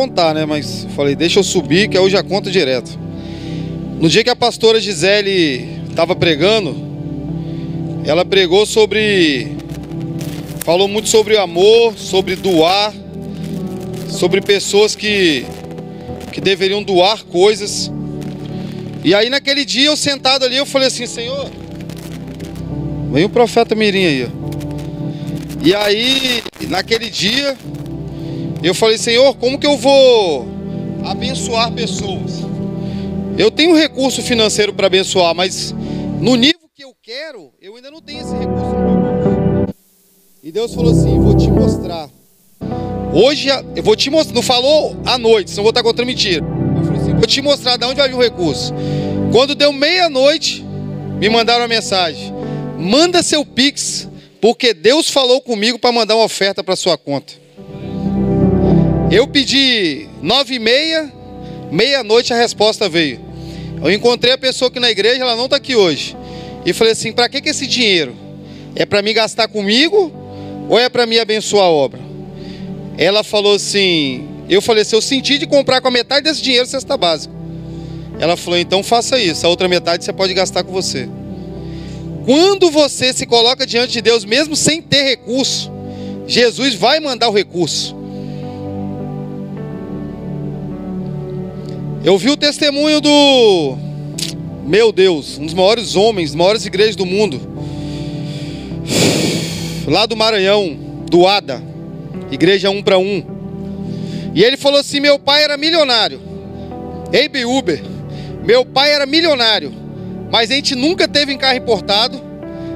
contar, né? Mas falei, deixa eu subir, que hoje já conta direto. No dia que a pastora Gisele estava pregando, ela pregou sobre. Falou muito sobre amor, sobre doar, sobre pessoas que, que deveriam doar coisas. E aí naquele dia eu sentado ali, eu falei assim, Senhor, vem o profeta Mirim aí. ó. E aí, naquele dia, eu falei, Senhor, como que eu vou abençoar pessoas? Eu tenho recurso financeiro para abençoar, mas no nível que eu quero, eu ainda não tenho esse recurso no meu. E Deus falou assim: vou te mostrar. Hoje eu vou te mostrar. Não falou à noite, senão vou estar contando mentira. Eu falei assim, vou te mostrar de onde vai vir o recurso. Quando deu meia-noite, me mandaram uma mensagem: manda seu Pix, porque Deus falou comigo para mandar uma oferta para sua conta. Eu pedi nove e meia, meia-noite a resposta veio. Eu encontrei a pessoa aqui na igreja, ela não está aqui hoje. E falei assim: para que, que esse dinheiro? É para me gastar comigo ou é para me abençoar a obra? Ela falou assim: eu falei assim, eu senti de comprar com a metade desse dinheiro cesta básica. Ela falou: então faça isso, a outra metade você pode gastar com você. Quando você se coloca diante de Deus, mesmo sem ter recurso, Jesus vai mandar o recurso. Eu vi o testemunho do, meu Deus, um dos maiores homens, maiores igrejas do mundo, lá do Maranhão, do ADA, igreja um para um. E ele falou assim: meu pai era milionário, Abe Uber, meu pai era milionário, mas a gente nunca teve em carro importado,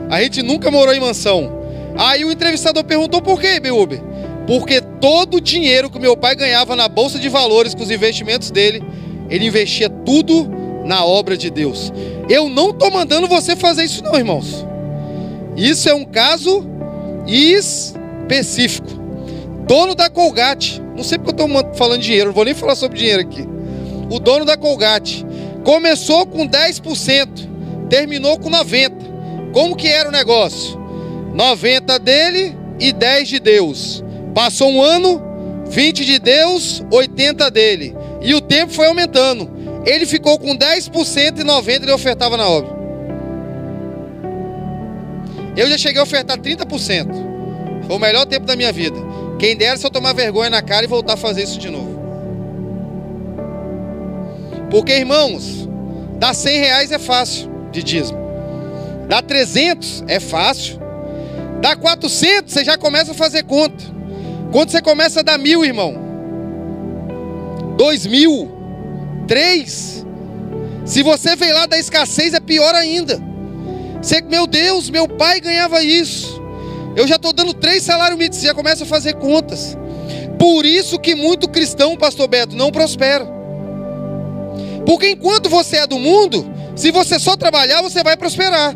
a gente nunca morou em mansão. Aí o entrevistador perguntou por que, Abe Uber? Porque todo o dinheiro que meu pai ganhava na bolsa de valores com os investimentos dele, ele investia tudo na obra de Deus. Eu não estou mandando você fazer isso, não, irmãos. Isso é um caso específico. Dono da Colgate, não sei porque eu estou falando dinheiro, não vou nem falar sobre dinheiro aqui. O dono da Colgate começou com 10%, terminou com 90%. Como que era o negócio? 90 dele e 10 de Deus. Passou um ano, 20 de Deus, 80 dele. E o tempo foi aumentando. Ele ficou com 10% e 90% ele ofertava na obra. Eu já cheguei a ofertar 30%. Foi o melhor tempo da minha vida. Quem dera se eu tomar vergonha na cara e voltar a fazer isso de novo. Porque, irmãos, dar 100 reais é fácil de dízimo. Dar 300 é fácil. Dar 400 você já começa a fazer conta. Quando você começa a dar mil, irmão, dois mil, três. Se você vem lá da escassez, é pior ainda. Você, meu Deus, meu pai ganhava isso. Eu já estou dando três salários mínimos, já começa a fazer contas. Por isso que muito cristão, pastor Beto, não prospera. Porque enquanto você é do mundo, se você só trabalhar, você vai prosperar.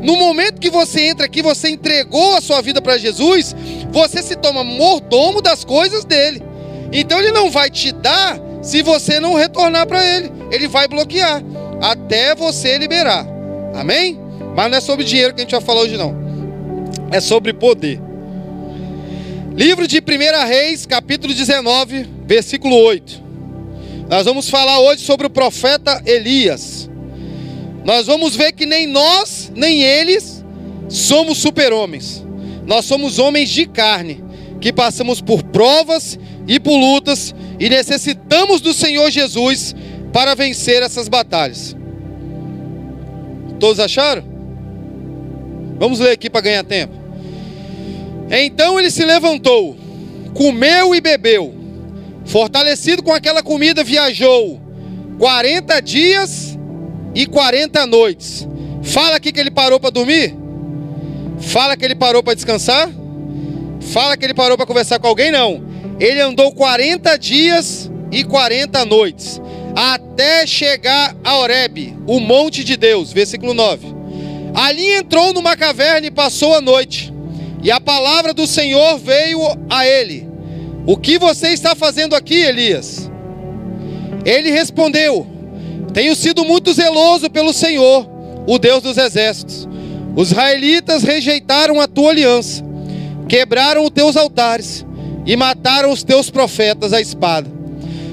No momento que você entra aqui, você entregou a sua vida para Jesus, você se toma mordomo das coisas dele. Então ele não vai te dar se você não retornar para ele. Ele vai bloquear até você liberar. Amém? Mas não é sobre dinheiro que a gente vai falar hoje não. É sobre poder. Livro de 1 Reis, capítulo 19, versículo 8. Nós vamos falar hoje sobre o profeta Elias. Nós vamos ver que nem nós, nem eles somos super-homens. Nós somos homens de carne, que passamos por provas e por lutas e necessitamos do Senhor Jesus para vencer essas batalhas. Todos acharam? Vamos ler aqui para ganhar tempo. Então ele se levantou, comeu e bebeu, fortalecido com aquela comida, viajou 40 dias e 40 noites. Fala aqui que ele parou para dormir? Fala que ele parou para descansar? Fala que ele parou para conversar com alguém? Não. Ele andou 40 dias e 40 noites, até chegar a Oreb, o monte de Deus. Versículo 9. Ali entrou numa caverna e passou a noite. E a palavra do Senhor veio a ele: O que você está fazendo aqui, Elias? Ele respondeu: Tenho sido muito zeloso pelo Senhor, o Deus dos exércitos. Os israelitas rejeitaram a tua aliança, quebraram os teus altares e mataram os teus profetas à espada.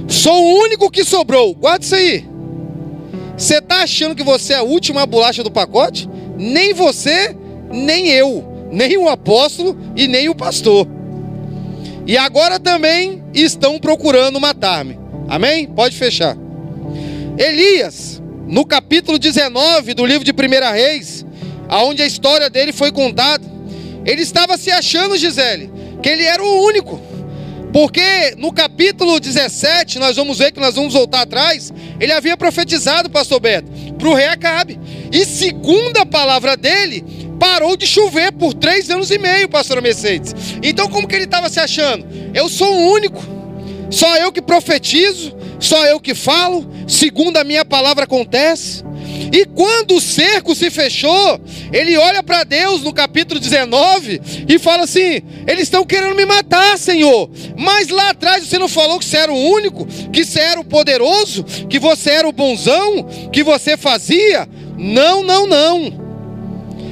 Sou o único que sobrou. Guarda isso aí. Você está achando que você é a última bolacha do pacote? Nem você, nem eu, nem o apóstolo e nem o pastor. E agora também estão procurando matar-me. Amém? Pode fechar. Elias, no capítulo 19 do livro de 1 Reis, aonde a história dele foi contada, ele estava se achando, Gisele, que ele era o único. Porque no capítulo 17, nós vamos ver que nós vamos voltar atrás, ele havia profetizado, pastor Beto, para o rei Acabe. E segundo a palavra dele, parou de chover por três anos e meio, pastor Mercedes. Então como que ele estava se achando? Eu sou o único, só eu que profetizo, só eu que falo, segundo a minha palavra acontece. E quando o cerco se fechou, ele olha para Deus no capítulo 19 e fala assim: Eles estão querendo me matar, Senhor. Mas lá atrás você não falou que você era o único, que você era o poderoso, que você era o bonzão, que você fazia? Não, não, não.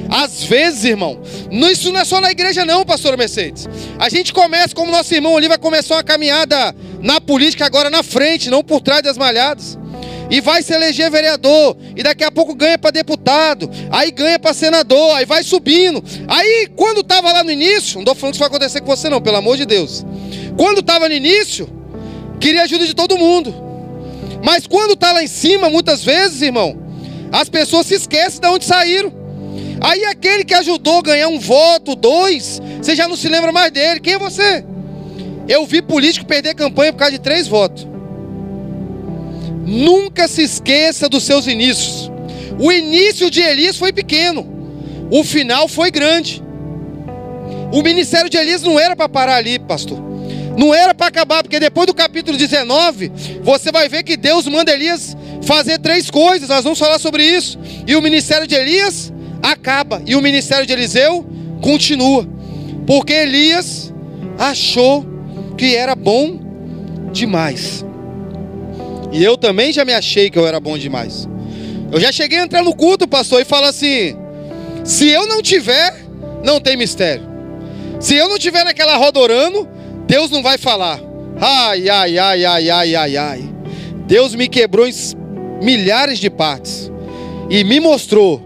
Às vezes, irmão, isso não é só na igreja, não, pastor Mercedes. A gente começa, como nosso irmão ali vai começar uma caminhada na política agora na frente, não por trás das malhadas e vai se eleger vereador, e daqui a pouco ganha para deputado, aí ganha para senador, aí vai subindo. Aí, quando estava lá no início, não estou falando que isso vai acontecer com você, não, pelo amor de Deus. Quando estava no início, queria ajuda de todo mundo, mas quando está lá em cima, muitas vezes, irmão, as pessoas se esquecem de onde saíram. Aí aquele que ajudou a ganhar um voto, dois, você já não se lembra mais dele. Quem é você? Eu vi político perder campanha por causa de três votos. Nunca se esqueça dos seus inícios. O início de Elias foi pequeno, o final foi grande. O ministério de Elias não era para parar ali, pastor. Não era para acabar, porque depois do capítulo 19, você vai ver que Deus manda Elias fazer três coisas. Nós vamos falar sobre isso. E o ministério de Elias acaba, e o ministério de Eliseu continua. Porque Elias achou que era bom demais. E eu também já me achei que eu era bom demais. Eu já cheguei a entrar no culto, pastor, e falar assim: se eu não tiver, não tem mistério. Se eu não tiver naquela roda orando, Deus não vai falar. Ai, ai, ai, ai, ai, ai, ai. Deus me quebrou em milhares de partes e me mostrou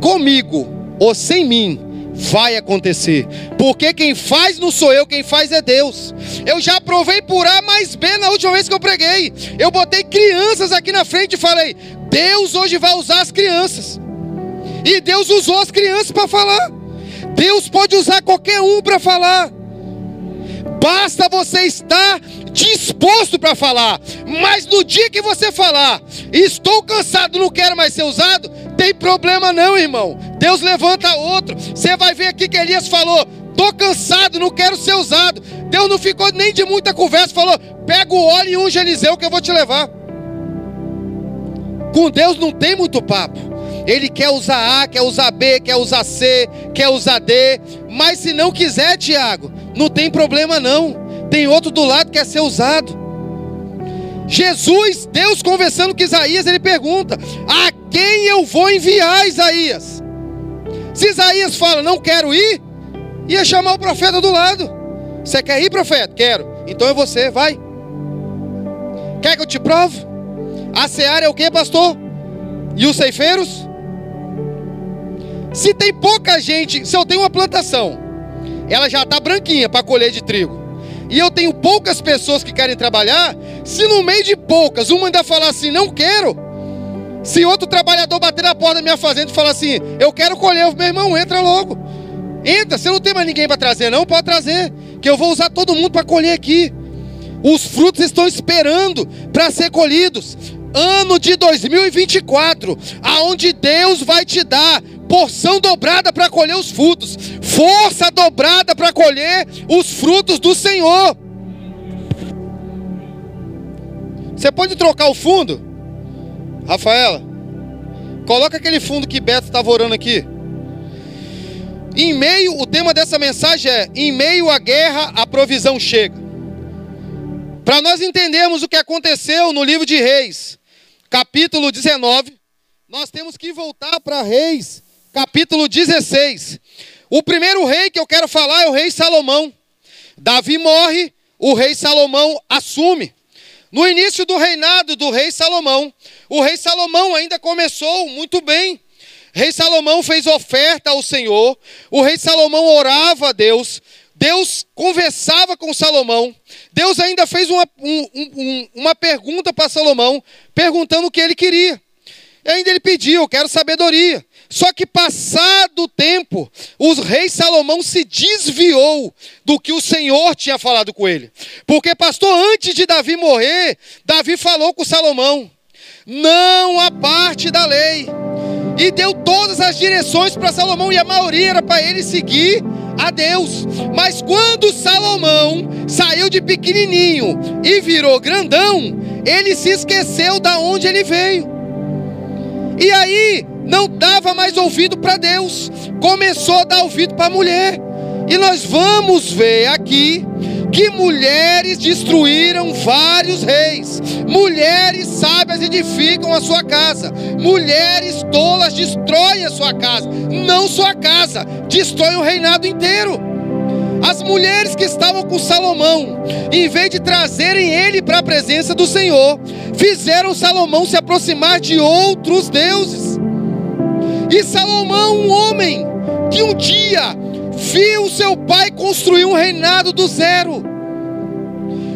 comigo ou sem mim vai acontecer. Porque quem faz não sou eu, quem faz é Deus. Eu já provei por A mais B na última vez que eu preguei. Eu botei crianças aqui na frente e falei: Deus hoje vai usar as crianças. E Deus usou as crianças para falar. Deus pode usar qualquer um para falar. Basta você estar disposto para falar. Mas no dia que você falar, estou cansado, não quero mais ser usado, tem problema não, irmão. Deus levanta outro. Você vai ver aqui que Elias falou: "Tô cansado, não quero ser usado". Deus não ficou nem de muita conversa, falou: "Pega o óleo e unge Eliseu que eu vou te levar". Com Deus não tem muito papo. Ele quer usar A, quer usar B, quer usar C, quer usar D. Mas se não quiser, Tiago, não tem problema não. Tem outro do lado que quer ser usado. Jesus, Deus conversando com Isaías, ele pergunta: A quem eu vou enviar, Isaías? Se Isaías fala, não quero ir, ia chamar o profeta do lado. Você quer ir, profeta? Quero. Então é você, vai. Quer que eu te prove? A seara é o que, pastor? E os ceifeiros? Se tem pouca gente, se eu tenho uma plantação, ela já está branquinha para colher de trigo e eu tenho poucas pessoas que querem trabalhar, se no meio de poucas uma ainda falar assim, não quero, se outro trabalhador bater na porta da minha fazenda e falar assim, eu quero colher, meu irmão, entra logo. Entra, você não tem mais ninguém para trazer, não, pode trazer, que eu vou usar todo mundo para colher aqui. Os frutos estão esperando para ser colhidos. Ano de 2024, aonde Deus vai te dar porção dobrada para colher os frutos, força dobrada para colher os frutos do Senhor. Você pode trocar o fundo? Rafaela, coloca aquele fundo que Beto estava orando aqui. Em meio, o tema dessa mensagem é: em meio à guerra, a provisão chega. Para nós entendermos o que aconteceu no livro de Reis, capítulo 19, nós temos que voltar para Reis, capítulo 16. O primeiro rei que eu quero falar é o rei Salomão. Davi morre, o rei Salomão assume. no início do reinado do rei Salomão, o rei Salomão ainda começou muito bem. Rei Salomão fez oferta ao Senhor, o rei Salomão orava a Deus, Deus conversava com Salomão, Deus ainda fez uma, um, um, uma pergunta para Salomão, perguntando o que ele queria. E ainda ele pediu, eu quero sabedoria. Só que passado o tempo, o rei Salomão se desviou do que o Senhor tinha falado com ele. Porque, pastor, antes de Davi morrer, Davi falou com Salomão: não a parte da lei. E deu todas as direções para Salomão, e a maioria era para ele seguir a Deus. Mas quando Salomão saiu de pequenininho e virou grandão, ele se esqueceu da onde ele veio. E aí não dava mais ouvido para Deus, começou a dar ouvido para a mulher. E nós vamos ver aqui que mulheres destruíram vários reis, mulheres sábias edificam a sua casa, mulheres tolas destroem a sua casa, não sua casa, destroem o reinado inteiro. As mulheres que estavam com Salomão, em vez de trazerem ele para a presença do Senhor, fizeram Salomão se aproximar de outros deuses. E Salomão, um homem que um dia viu seu pai construir um reinado do zero,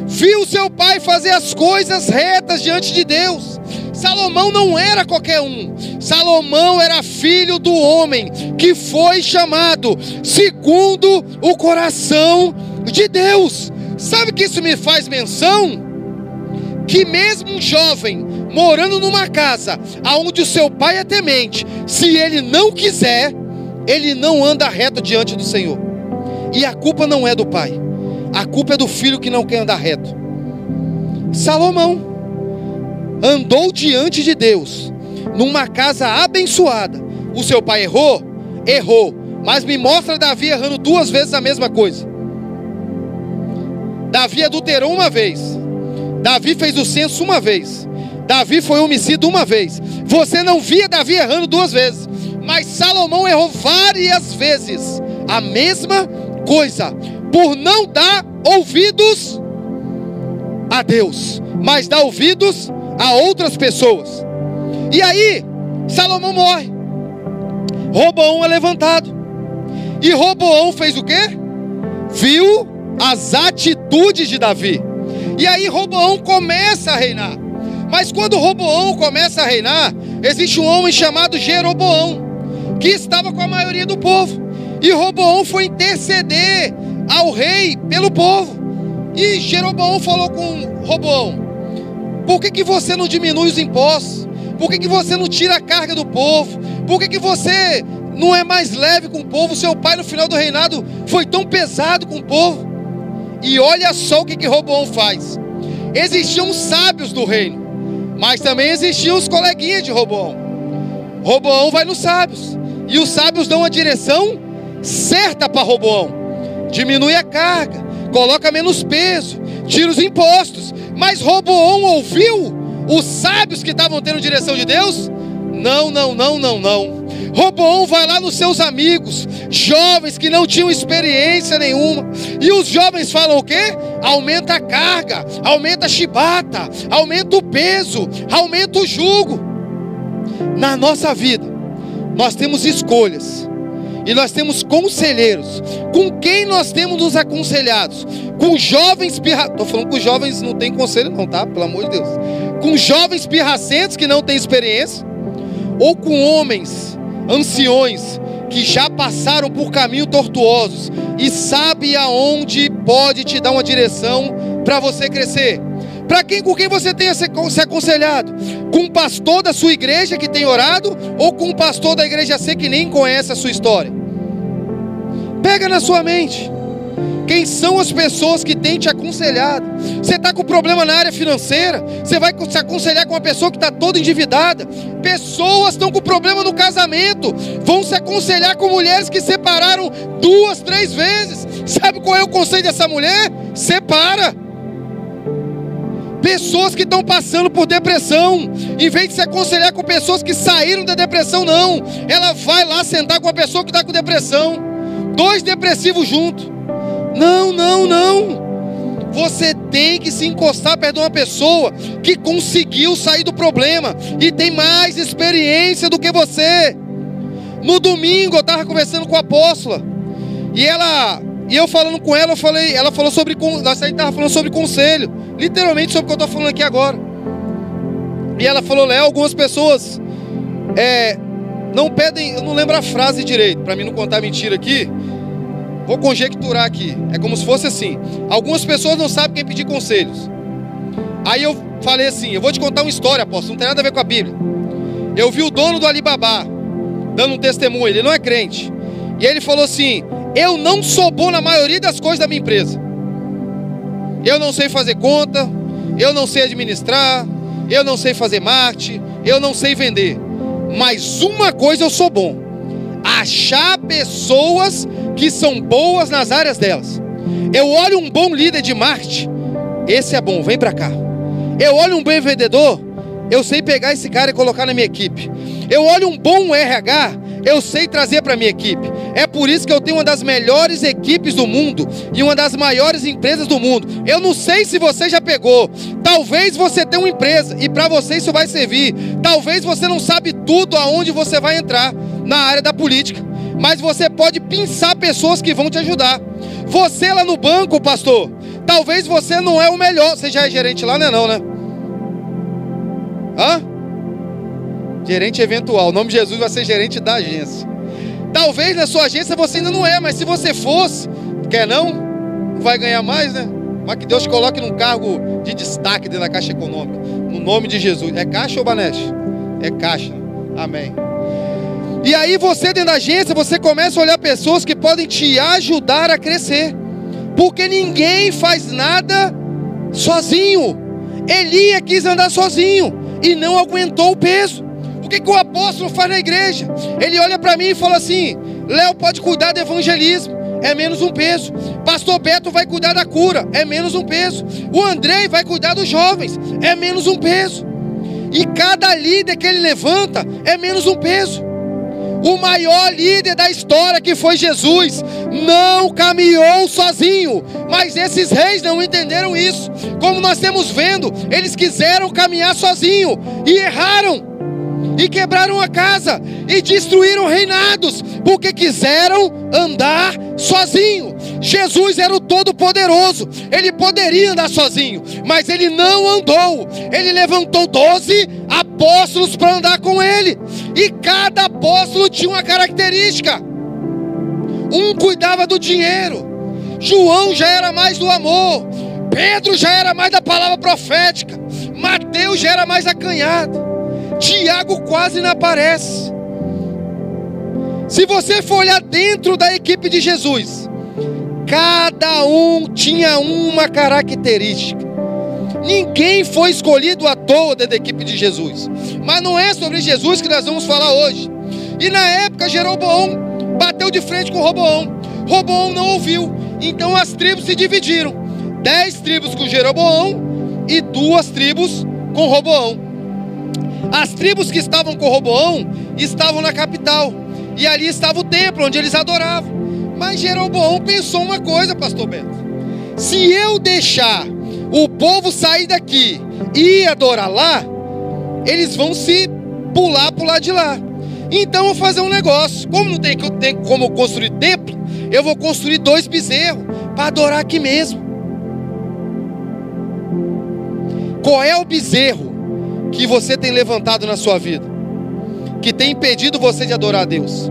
viu seu pai fazer as coisas retas diante de Deus. Salomão não era qualquer um, Salomão era filho do homem que foi chamado segundo o coração de Deus. Sabe que isso me faz menção? Que mesmo um jovem morando numa casa aonde o seu pai é temente, se ele não quiser, ele não anda reto diante do Senhor. E a culpa não é do pai, a culpa é do filho que não quer andar reto. Salomão andou diante de Deus, numa casa abençoada. O seu pai errou? Errou. Mas me mostra Davi errando duas vezes a mesma coisa. Davi adulterou uma vez. Davi fez o censo uma vez. Davi foi homicida uma vez. Você não via Davi errando duas vezes. Mas Salomão errou várias vezes a mesma coisa, por não dar ouvidos a Deus, mas dar ouvidos a outras pessoas. E aí, Salomão morre. Roboão é levantado. E Roboão fez o quê? Viu as atitudes de Davi. E aí Roboão começa a reinar. Mas quando Roboão começa a reinar, existe um homem chamado Jeroboão que estava com a maioria do povo. E Roboão foi interceder ao rei pelo povo. E Jeroboão falou com Roboão: Por que, que você não diminui os impostos? Por que, que você não tira a carga do povo? Por que, que você não é mais leve com o povo? Seu pai, no final do reinado, foi tão pesado com o povo. E olha só o que, que Roboão faz: existiam sábios do reino, mas também existiam os coleguinhas de Roboão. Roboão vai nos sábios. E os sábios dão a direção certa para Roboão. Diminui a carga, coloca menos peso, tira os impostos. Mas Roboão ouviu os sábios que estavam tendo direção de Deus? Não, não, não, não, não. Roboão vai lá nos seus amigos, jovens que não tinham experiência nenhuma, e os jovens falam o quê? Aumenta a carga, aumenta a chibata, aumenta o peso, aumenta o jugo. Na nossa vida, nós temos escolhas. E nós temos conselheiros. Com quem nós temos nos aconselhados? Com jovens pirracentos. Estou falando com jovens não tem conselho, não, tá? Pelo amor de Deus. Com jovens pirracentos que não têm experiência. Ou com homens, anciões, que já passaram por caminhos tortuosos e sabe aonde pode te dar uma direção para você crescer. Para quem com quem você tem se aconselhado? Com um pastor da sua igreja que tem orado ou com um pastor da igreja C que nem conhece a sua história? Pega na sua mente. Quem são as pessoas que têm te aconselhado? Você está com problema na área financeira? Você vai se aconselhar com uma pessoa que está toda endividada? Pessoas estão com problema no casamento, vão se aconselhar com mulheres que separaram duas, três vezes. Sabe qual é o conselho dessa mulher? Separa. Pessoas que estão passando por depressão, em vez de se aconselhar com pessoas que saíram da depressão, não. Ela vai lá sentar com a pessoa que está com depressão. Dois depressivos juntos. Não, não, não. Você tem que se encostar perto de uma pessoa que conseguiu sair do problema e tem mais experiência do que você. No domingo eu estava conversando com a apóstola e ela e eu falando com ela, eu falei, ela falou sobre nós estava falando sobre conselho, literalmente sobre o que eu estou falando aqui agora. E ela falou, Léo, algumas pessoas é, não pedem, eu não lembro a frase direito, para mim não contar mentira aqui. Vou conjecturar aqui. É como se fosse assim. Algumas pessoas não sabem quem pedir conselhos. Aí eu falei assim: eu vou te contar uma história, apóstolo, não tem nada a ver com a Bíblia. Eu vi o dono do Alibaba dando um testemunho, ele não é crente. E ele falou assim: Eu não sou bom na maioria das coisas da minha empresa. Eu não sei fazer conta, eu não sei administrar, eu não sei fazer marketing, eu não sei vender. Mas uma coisa eu sou bom: achar pessoas que são boas nas áreas delas. Eu olho um bom líder de marketing, esse é bom, vem para cá. Eu olho um bom vendedor, eu sei pegar esse cara e colocar na minha equipe. Eu olho um bom RH, eu sei trazer para minha equipe. É por isso que eu tenho uma das melhores equipes do mundo e uma das maiores empresas do mundo. Eu não sei se você já pegou. Talvez você tenha uma empresa e para você isso vai servir. Talvez você não sabe tudo aonde você vai entrar na área da política, mas você pode pensar pessoas que vão te ajudar. Você lá no banco, pastor, talvez você não é o melhor. Você já é gerente lá, não é não, né? Hã? Gerente eventual. O nome de Jesus vai ser gerente da agência. Talvez na sua agência você ainda não é, mas se você fosse, quer não? Não vai ganhar mais, né? Mas que Deus coloque num cargo de destaque dentro da Caixa Econômica. No nome de Jesus. É caixa ou Baneste? É caixa. Amém. E aí você dentro da agência, você começa a olhar pessoas que podem te ajudar a crescer. Porque ninguém faz nada sozinho. Elia quis andar sozinho e não aguentou o peso. Que, que o apóstolo faz na igreja? Ele olha para mim e fala assim: Léo pode cuidar do evangelismo, é menos um peso. Pastor Beto vai cuidar da cura, é menos um peso. O Andrei vai cuidar dos jovens, é menos um peso. E cada líder que ele levanta é menos um peso. O maior líder da história, que foi Jesus, não caminhou sozinho. Mas esses reis não entenderam isso. Como nós temos vendo, eles quiseram caminhar sozinho e erraram. E quebraram a casa e destruíram reinados, porque quiseram andar sozinho. Jesus era o Todo-Poderoso, ele poderia andar sozinho, mas ele não andou. Ele levantou doze apóstolos para andar com ele, e cada apóstolo tinha uma característica. Um cuidava do dinheiro, João já era mais do amor, Pedro já era mais da palavra profética, Mateus já era mais acanhado, Tiago quase não aparece. Se você for olhar dentro da equipe de Jesus, cada um tinha uma característica. Ninguém foi escolhido à toa da equipe de Jesus. Mas não é sobre Jesus que nós vamos falar hoje. E na época, Jeroboão bateu de frente com Roboão. Roboão não ouviu. Então as tribos se dividiram: dez tribos com Jeroboão e duas tribos com Roboão. As tribos que estavam com Roboão estavam na capital. E ali estava o templo onde eles adoravam. Mas Jeroboão pensou uma coisa, pastor Beto. Se eu deixar o povo sair daqui e adorar lá, eles vão se pular para o lado de lá. Então eu vou fazer um negócio. Como não tem, tem como construir templo, eu vou construir dois bezerros para adorar aqui mesmo. Qual é o bezerro que você tem levantado na sua vida? Que tem impedido você de adorar a Deus?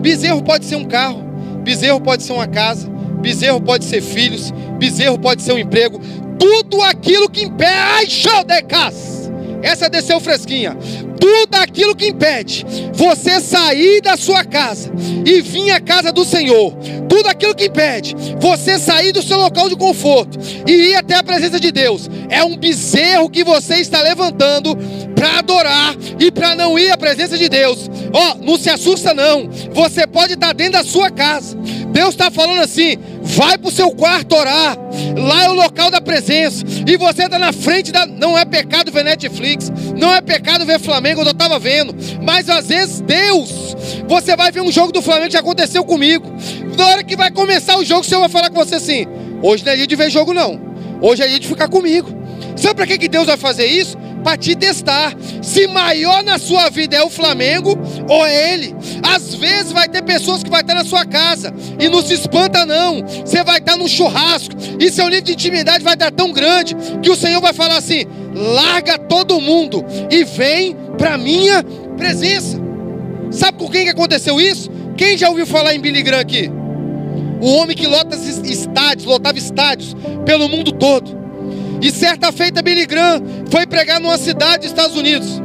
Bezerro pode ser um carro, bezerro pode ser uma casa, bezerro pode ser filhos, bezerro pode ser um emprego, tudo aquilo que impede. Ai, show de casa! Essa desceu fresquinha tudo aquilo que impede você sair da sua casa e vir à casa do Senhor, tudo aquilo que impede você sair do seu local de conforto e ir até a presença de Deus, é um bezerro que você está levantando para adorar e para não ir à presença de Deus. Ó, oh, não se assusta não. Você pode estar dentro da sua casa. Deus está falando assim: vai para o seu quarto orar. Lá é o local da presença. E você está na frente da. Não é pecado ver Netflix. Não é pecado ver Flamengo, eu estava vendo. Mas às vezes, Deus, você vai ver um jogo do Flamengo que aconteceu comigo. Na hora que vai começar o jogo, o Senhor vai falar com você assim: hoje não é dia de ver jogo, não. Hoje é dia de ficar comigo. Sabe para que Deus vai fazer isso? Para te testar. Se maior na sua vida é o Flamengo ou é ele. Às vezes vai ter pessoas que vai estar na sua casa e não se espanta não. Você vai estar no churrasco e seu nível de intimidade vai estar tão grande que o Senhor vai falar assim: larga todo mundo e vem para minha presença. Sabe com quem que aconteceu isso? Quem já ouviu falar em Billy Graham aqui? O homem que lota estádios, lotava estádios pelo mundo todo. E certa feita Billy Graham foi pregar numa cidade dos Estados Unidos.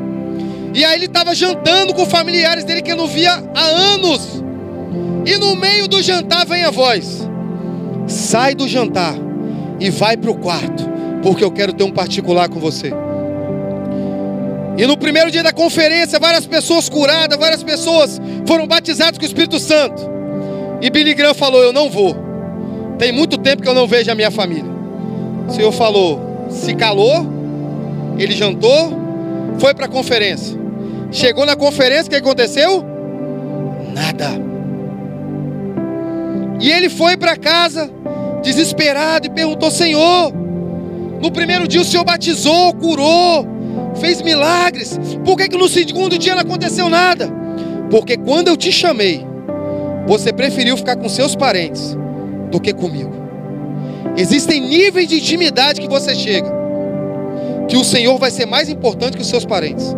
E aí ele estava jantando com familiares dele que não via há anos. E no meio do jantar vem a voz: Sai do jantar e vai para o quarto, porque eu quero ter um particular com você. E no primeiro dia da conferência, várias pessoas curadas, várias pessoas foram batizadas com o Espírito Santo. E Billy Graham falou: Eu não vou. Tem muito tempo que eu não vejo a minha família. O Senhor falou, se calou, ele jantou, foi para a conferência. Chegou na conferência, o que aconteceu? Nada. E ele foi para casa, desesperado, e perguntou: Senhor, no primeiro dia o Senhor batizou, curou, fez milagres, por que, que no segundo dia não aconteceu nada? Porque quando eu te chamei, você preferiu ficar com seus parentes do que comigo. Existem níveis de intimidade que você chega, que o Senhor vai ser mais importante que os seus parentes.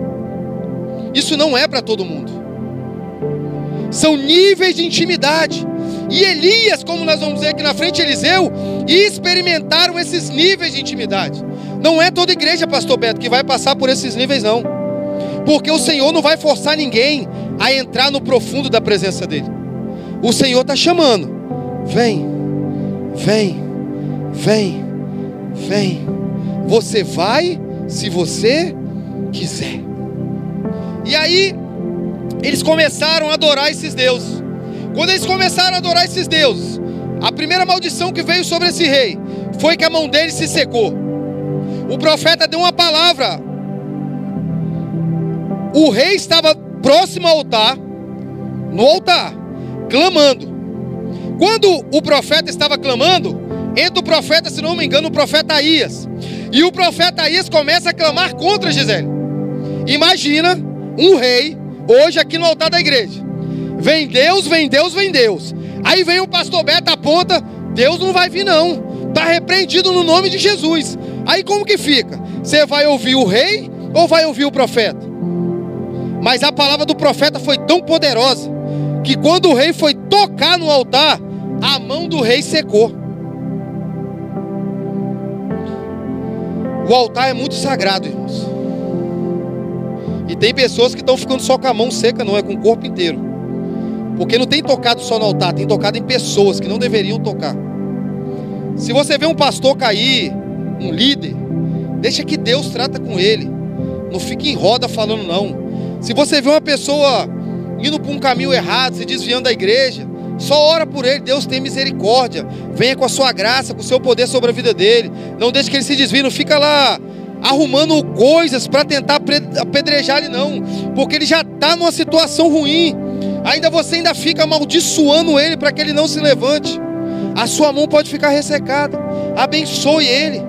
Isso não é para todo mundo. São níveis de intimidade. E Elias, como nós vamos ver aqui na frente, Eliseu, experimentaram esses níveis de intimidade. Não é toda igreja, pastor Beto, que vai passar por esses níveis, não. Porque o Senhor não vai forçar ninguém a entrar no profundo da presença dEle. O Senhor está chamando. Vem, vem, Vem, vem. Você vai se você quiser. E aí, eles começaram a adorar esses deuses. Quando eles começaram a adorar esses deuses, a primeira maldição que veio sobre esse rei foi que a mão dele se secou. O profeta deu uma palavra. O rei estava próximo ao altar, no altar, clamando. Quando o profeta estava clamando, entra o profeta, se não me engano, o profeta Aías. E o profeta Aías começa a clamar contra Gisele. Imagina um rei, hoje aqui no altar da igreja. Vem Deus, vem Deus, vem Deus. Aí vem o pastor Beto, aponta, Deus não vai vir não. Está repreendido no nome de Jesus. Aí como que fica? Você vai ouvir o rei ou vai ouvir o profeta? Mas a palavra do profeta foi tão poderosa que quando o rei foi tocar no altar, a mão do rei secou. O altar é muito sagrado, irmãos. E tem pessoas que estão ficando só com a mão seca, não é com o corpo inteiro. Porque não tem tocado só no altar, tem tocado em pessoas que não deveriam tocar. Se você vê um pastor cair, um líder, deixa que Deus trata com ele. Não fique em roda falando não. Se você vê uma pessoa indo por um caminho errado, se desviando da igreja, só ora por ele, Deus tem misericórdia. Venha com a sua graça, com o seu poder sobre a vida dele. Não deixe que ele se desvie, não fica lá arrumando coisas para tentar apedrejar ele não, porque ele já está numa situação ruim. Ainda você ainda fica amaldiçoando ele para que ele não se levante. A sua mão pode ficar ressecada. Abençoe ele.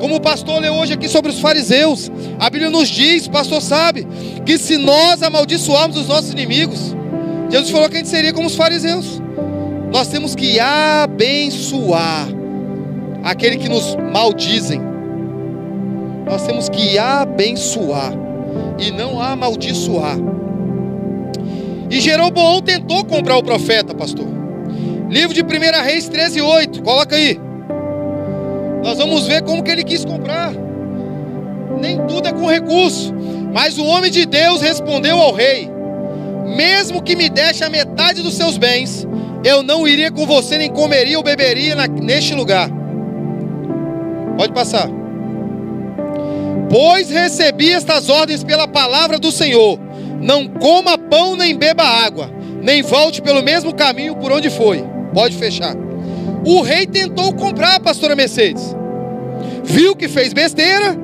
Como o pastor leu hoje aqui sobre os fariseus, a Bíblia nos diz, o pastor sabe, que se nós amaldiçoarmos os nossos inimigos, Jesus falou que a gente seria como os fariseus. Nós temos que abençoar aquele que nos maldizem. Nós temos que abençoar e não amaldiçoar. E Jeroboão tentou comprar o profeta, pastor. Livro de 1 Reis 13, 8. Coloca aí. Nós vamos ver como que ele quis comprar. Nem tudo é com recurso. Mas o homem de Deus respondeu ao rei: Mesmo que me deixe a metade dos seus bens, eu não iria com você, nem comeria ou beberia na, neste lugar. Pode passar. Pois recebi estas ordens pela palavra do Senhor: não coma pão nem beba água, nem volte pelo mesmo caminho por onde foi. Pode fechar. O rei tentou comprar a pastora Mercedes. Viu que fez besteira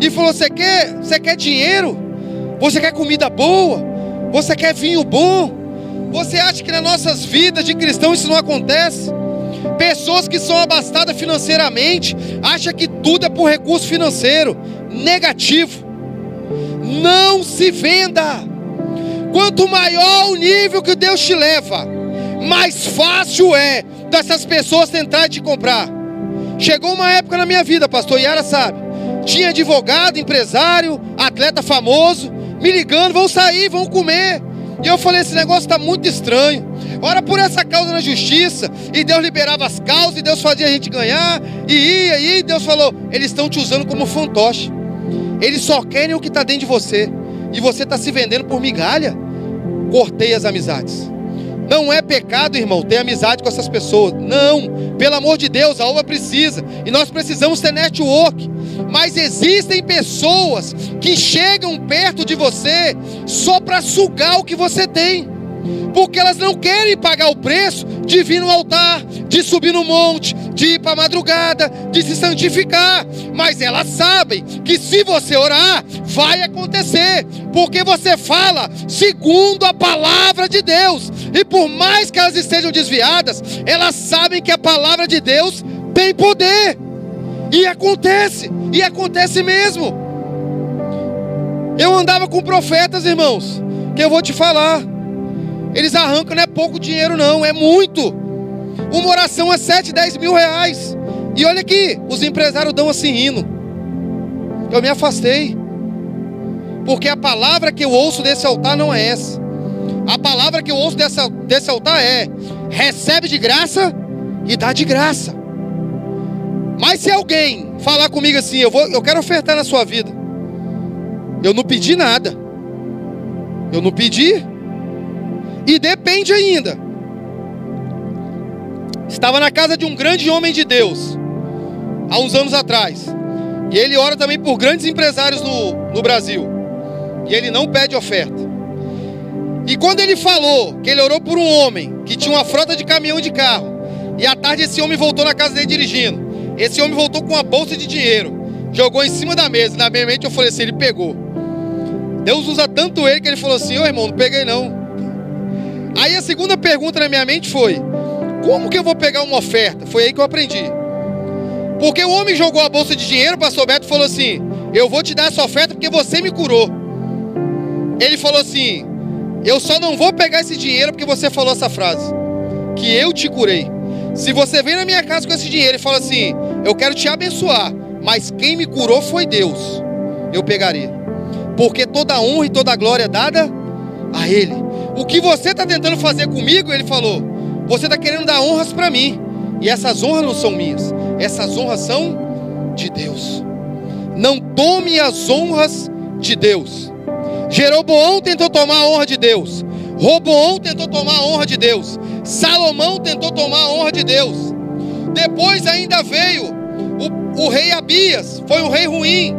e falou: Você quer, quer dinheiro? Você quer comida boa? Você quer vinho bom? Você acha que nas nossas vidas de cristão isso não acontece? Pessoas que são abastadas financeiramente acham que tudo é por recurso financeiro negativo. Não se venda. Quanto maior o nível que Deus te leva, mais fácil é dessas pessoas tentar te comprar. Chegou uma época na minha vida, pastor Yara sabe. Tinha advogado, empresário, atleta famoso, me ligando, vão sair, vão comer. E eu falei, esse negócio está muito estranho. Ora por essa causa na justiça. E Deus liberava as causas, e Deus fazia a gente ganhar. E ia, e Deus falou, eles estão te usando como fantoche. Eles só querem o que está dentro de você. E você está se vendendo por migalha. Cortei as amizades. Não é pecado, irmão, ter amizade com essas pessoas. Não. Pelo amor de Deus, a obra precisa. E nós precisamos ter network. Mas existem pessoas que chegam perto de você só para sugar o que você tem. Porque elas não querem pagar o preço de vir no altar, de subir no monte, de ir para a madrugada, de se santificar. Mas elas sabem que se você orar, vai acontecer. Porque você fala segundo a palavra de Deus. E por mais que elas estejam desviadas, elas sabem que a palavra de Deus tem poder. E acontece, e acontece mesmo. Eu andava com profetas, irmãos, que eu vou te falar. Eles arrancam, não é pouco dinheiro, não, é muito. Uma oração é 7, 10 mil reais. E olha aqui, os empresários dão assim rindo. Eu me afastei. Porque a palavra que eu ouço desse altar não é essa. A palavra que eu ouço dessa, desse altar é: recebe de graça e dá de graça. Mas se alguém falar comigo assim, eu, vou, eu quero ofertar na sua vida, eu não pedi nada, eu não pedi, e depende ainda. Estava na casa de um grande homem de Deus, há uns anos atrás, e ele ora também por grandes empresários no, no Brasil, e ele não pede oferta. E quando ele falou que ele orou por um homem que tinha uma frota de caminhão de carro, e à tarde esse homem voltou na casa dele dirigindo, esse homem voltou com uma bolsa de dinheiro, jogou em cima da mesa. Na minha mente eu falei assim: ele pegou. Deus usa tanto ele que ele falou assim: ô irmão, não peguei não. Aí a segunda pergunta na minha mente foi: como que eu vou pegar uma oferta? Foi aí que eu aprendi. Porque o homem jogou a bolsa de dinheiro, o pastor Beto falou assim: Eu vou te dar essa oferta porque você me curou. Ele falou assim: Eu só não vou pegar esse dinheiro porque você falou essa frase. Que eu te curei. Se você vem na minha casa com esse dinheiro e fala assim: Eu quero te abençoar, mas quem me curou foi Deus, eu pegaria. Porque toda honra e toda glória é dada a Ele. O que você está tentando fazer comigo, Ele falou: Você está querendo dar honras para mim, e essas honras não são minhas, essas honras são de Deus. Não tome as honras de Deus. Jeroboão tentou tomar a honra de Deus. Roboão tentou tomar a honra de Deus. Salomão tentou tomar a honra de Deus. Depois ainda veio o, o rei Abias, foi um rei ruim.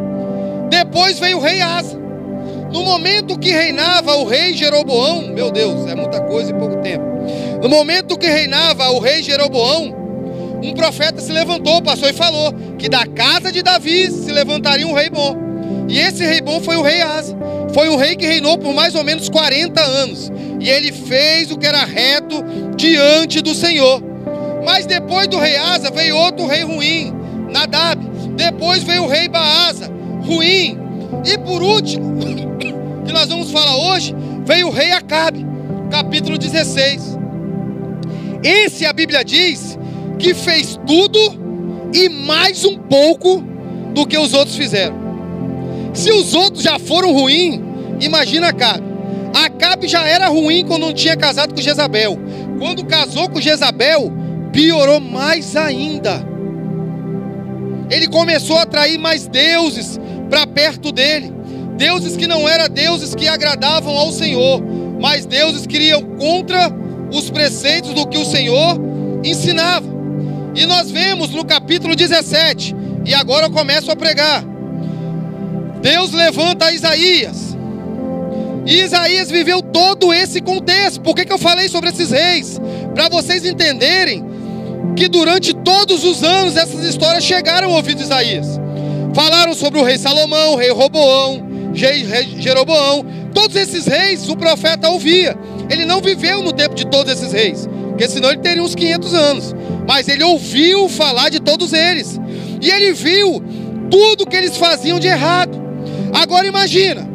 Depois veio o rei Asa. No momento que reinava o rei Jeroboão, meu Deus, é muita coisa em pouco tempo. No momento que reinava o rei Jeroboão, um profeta se levantou, passou e falou que da casa de Davi se levantaria um rei bom. E esse rei bom foi o rei Asa. Foi um rei que reinou por mais ou menos 40 anos. E ele fez o que era reto diante do Senhor. Mas depois do rei Asa veio outro rei ruim, Nadab. Depois veio o rei Baasa, ruim. E por último, que nós vamos falar hoje, veio o rei Acabe, capítulo 16. Esse a Bíblia diz que fez tudo e mais um pouco do que os outros fizeram. Se os outros já foram ruins, imagina Acabe. Acabe já era ruim quando não tinha casado com Jezabel. Quando casou com Jezabel, piorou mais ainda. Ele começou a atrair mais deuses para perto dele. Deuses que não eram deuses que agradavam ao Senhor, mas deuses que iam contra os preceitos do que o Senhor ensinava. E nós vemos no capítulo 17, e agora eu começo a pregar. Deus levanta Isaías. E Isaías viveu todo esse contexto. Por que, que eu falei sobre esses reis? Para vocês entenderem que durante todos os anos essas histórias chegaram ao ouvido de Isaías. Falaram sobre o rei Salomão, o rei Roboão, Jeroboão. Todos esses reis o profeta ouvia. Ele não viveu no tempo de todos esses reis, porque senão ele teria uns 500 anos. Mas ele ouviu falar de todos eles. E ele viu tudo que eles faziam de errado. Agora imagina,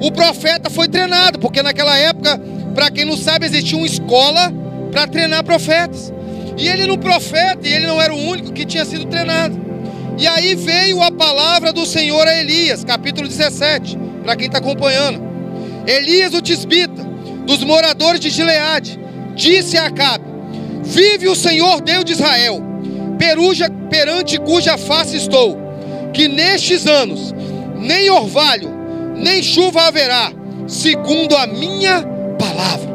o profeta foi treinado, porque naquela época, para quem não sabe, existia uma escola para treinar profetas. E ele no profeta, e ele não era o único que tinha sido treinado. E aí veio a palavra do Senhor a Elias, capítulo 17, para quem está acompanhando. Elias, o tisbita, dos moradores de Gileade, disse a Acabe: Vive o Senhor Deus de Israel, peruja, perante cuja face estou, que nestes anos nem orvalho, nem chuva haverá, segundo a minha palavra.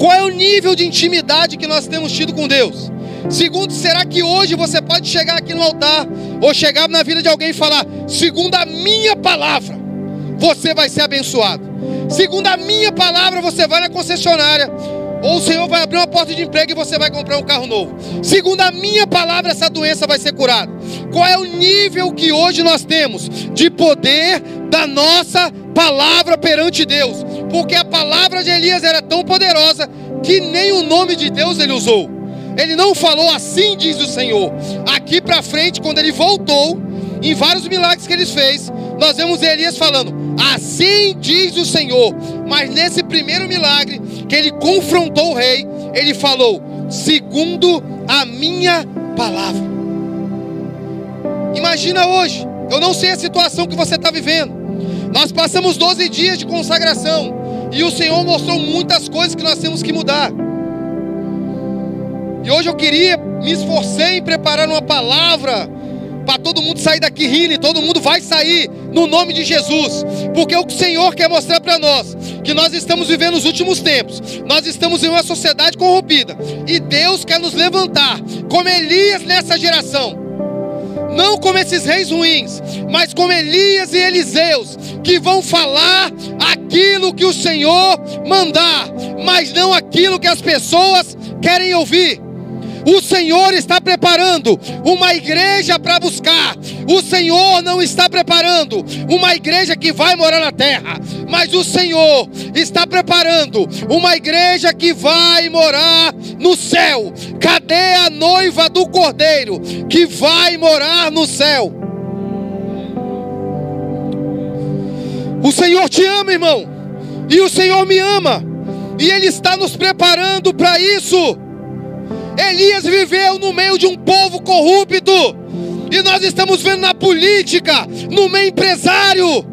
Qual é o nível de intimidade que nós temos tido com Deus? Segundo, será que hoje você pode chegar aqui no altar ou chegar na vida de alguém e falar: segundo a minha palavra, você vai ser abençoado. Segundo a minha palavra, você vai na concessionária. Ou o Senhor vai abrir uma porta de emprego e você vai comprar um carro novo. Segundo a minha palavra, essa doença vai ser curada. Qual é o nível que hoje nós temos de poder da nossa palavra perante Deus? Porque a palavra de Elias era tão poderosa que nem o nome de Deus ele usou. Ele não falou assim, diz o Senhor. Aqui para frente, quando ele voltou, em vários milagres que ele fez, nós vemos Elias falando: Assim diz o Senhor. Mas nesse primeiro milagre, que ele confrontou o rei, ele falou: Segundo a minha palavra. Imagina hoje, eu não sei a situação que você está vivendo. Nós passamos 12 dias de consagração e o Senhor mostrou muitas coisas que nós temos que mudar. E hoje eu queria, me esforcei em preparar uma palavra para todo mundo sair daqui rindo, e todo mundo vai sair no nome de Jesus, porque que o Senhor quer mostrar para nós, que nós estamos vivendo os últimos tempos, nós estamos em uma sociedade corrompida, e Deus quer nos levantar, como Elias nessa geração, não como esses reis ruins, mas como Elias e Eliseus, que vão falar aquilo que o Senhor mandar, mas não aquilo que as pessoas querem ouvir. O Senhor está preparando uma igreja para buscar. O Senhor não está preparando uma igreja que vai morar na terra, mas o Senhor está preparando uma igreja que vai morar no céu. Cadê a noiva do Cordeiro que vai morar no céu? O Senhor te ama, irmão, e o Senhor me ama, e Ele está nos preparando para isso. Elias viveu no meio de um povo corrupto. E nós estamos vendo na política, no meio empresário,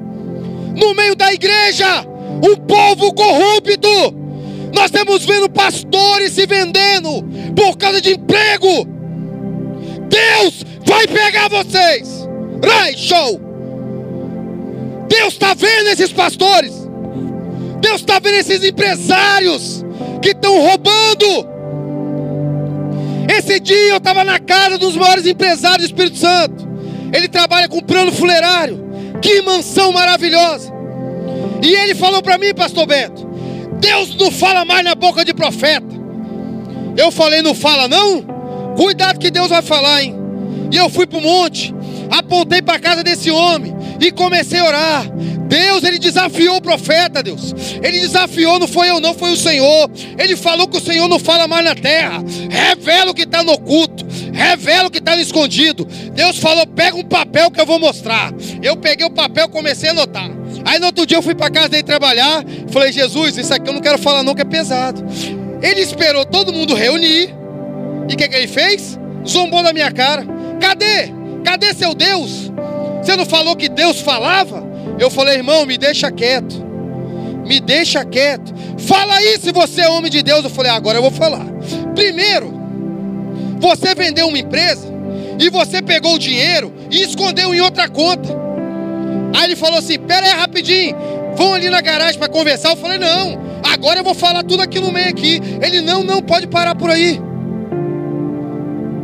no meio da igreja, um povo corrupto. Nós estamos vendo pastores se vendendo por causa de emprego. Deus vai pegar vocês. Rai, show. Deus está vendo esses pastores. Deus está vendo esses empresários que estão roubando. Esse dia eu estava na casa dos maiores empresários do Espírito Santo. Ele trabalha com plano fulerário. Que mansão maravilhosa. E ele falou para mim, pastor Beto, Deus não fala mais na boca de profeta. Eu falei, não fala não? Cuidado que Deus vai falar, hein? E eu fui para o monte, apontei para a casa desse homem e comecei a orar. Deus, ele desafiou o profeta, Deus. Ele desafiou, não foi eu, não, foi o Senhor. Ele falou que o Senhor não fala mais na terra. Revela o que está no oculto, revela o que está escondido. Deus falou: pega um papel que eu vou mostrar. Eu peguei o papel, comecei a anotar. Aí no outro dia eu fui para casa dele trabalhar. Falei, Jesus, isso aqui eu não quero falar, não, que é pesado. Ele esperou todo mundo reunir. E o que, que ele fez? Zombou na minha cara. Cadê? Cadê seu Deus? Você não falou que Deus falava? Eu falei, irmão, me deixa quieto. Me deixa quieto. Fala aí se você é homem de Deus. Eu falei, agora eu vou falar. Primeiro, você vendeu uma empresa e você pegou o dinheiro e escondeu em outra conta. Aí ele falou assim: pera aí rapidinho, vão ali na garagem para conversar. Eu falei, não, agora eu vou falar tudo aqui no meio aqui. Ele, não, não, pode parar por aí.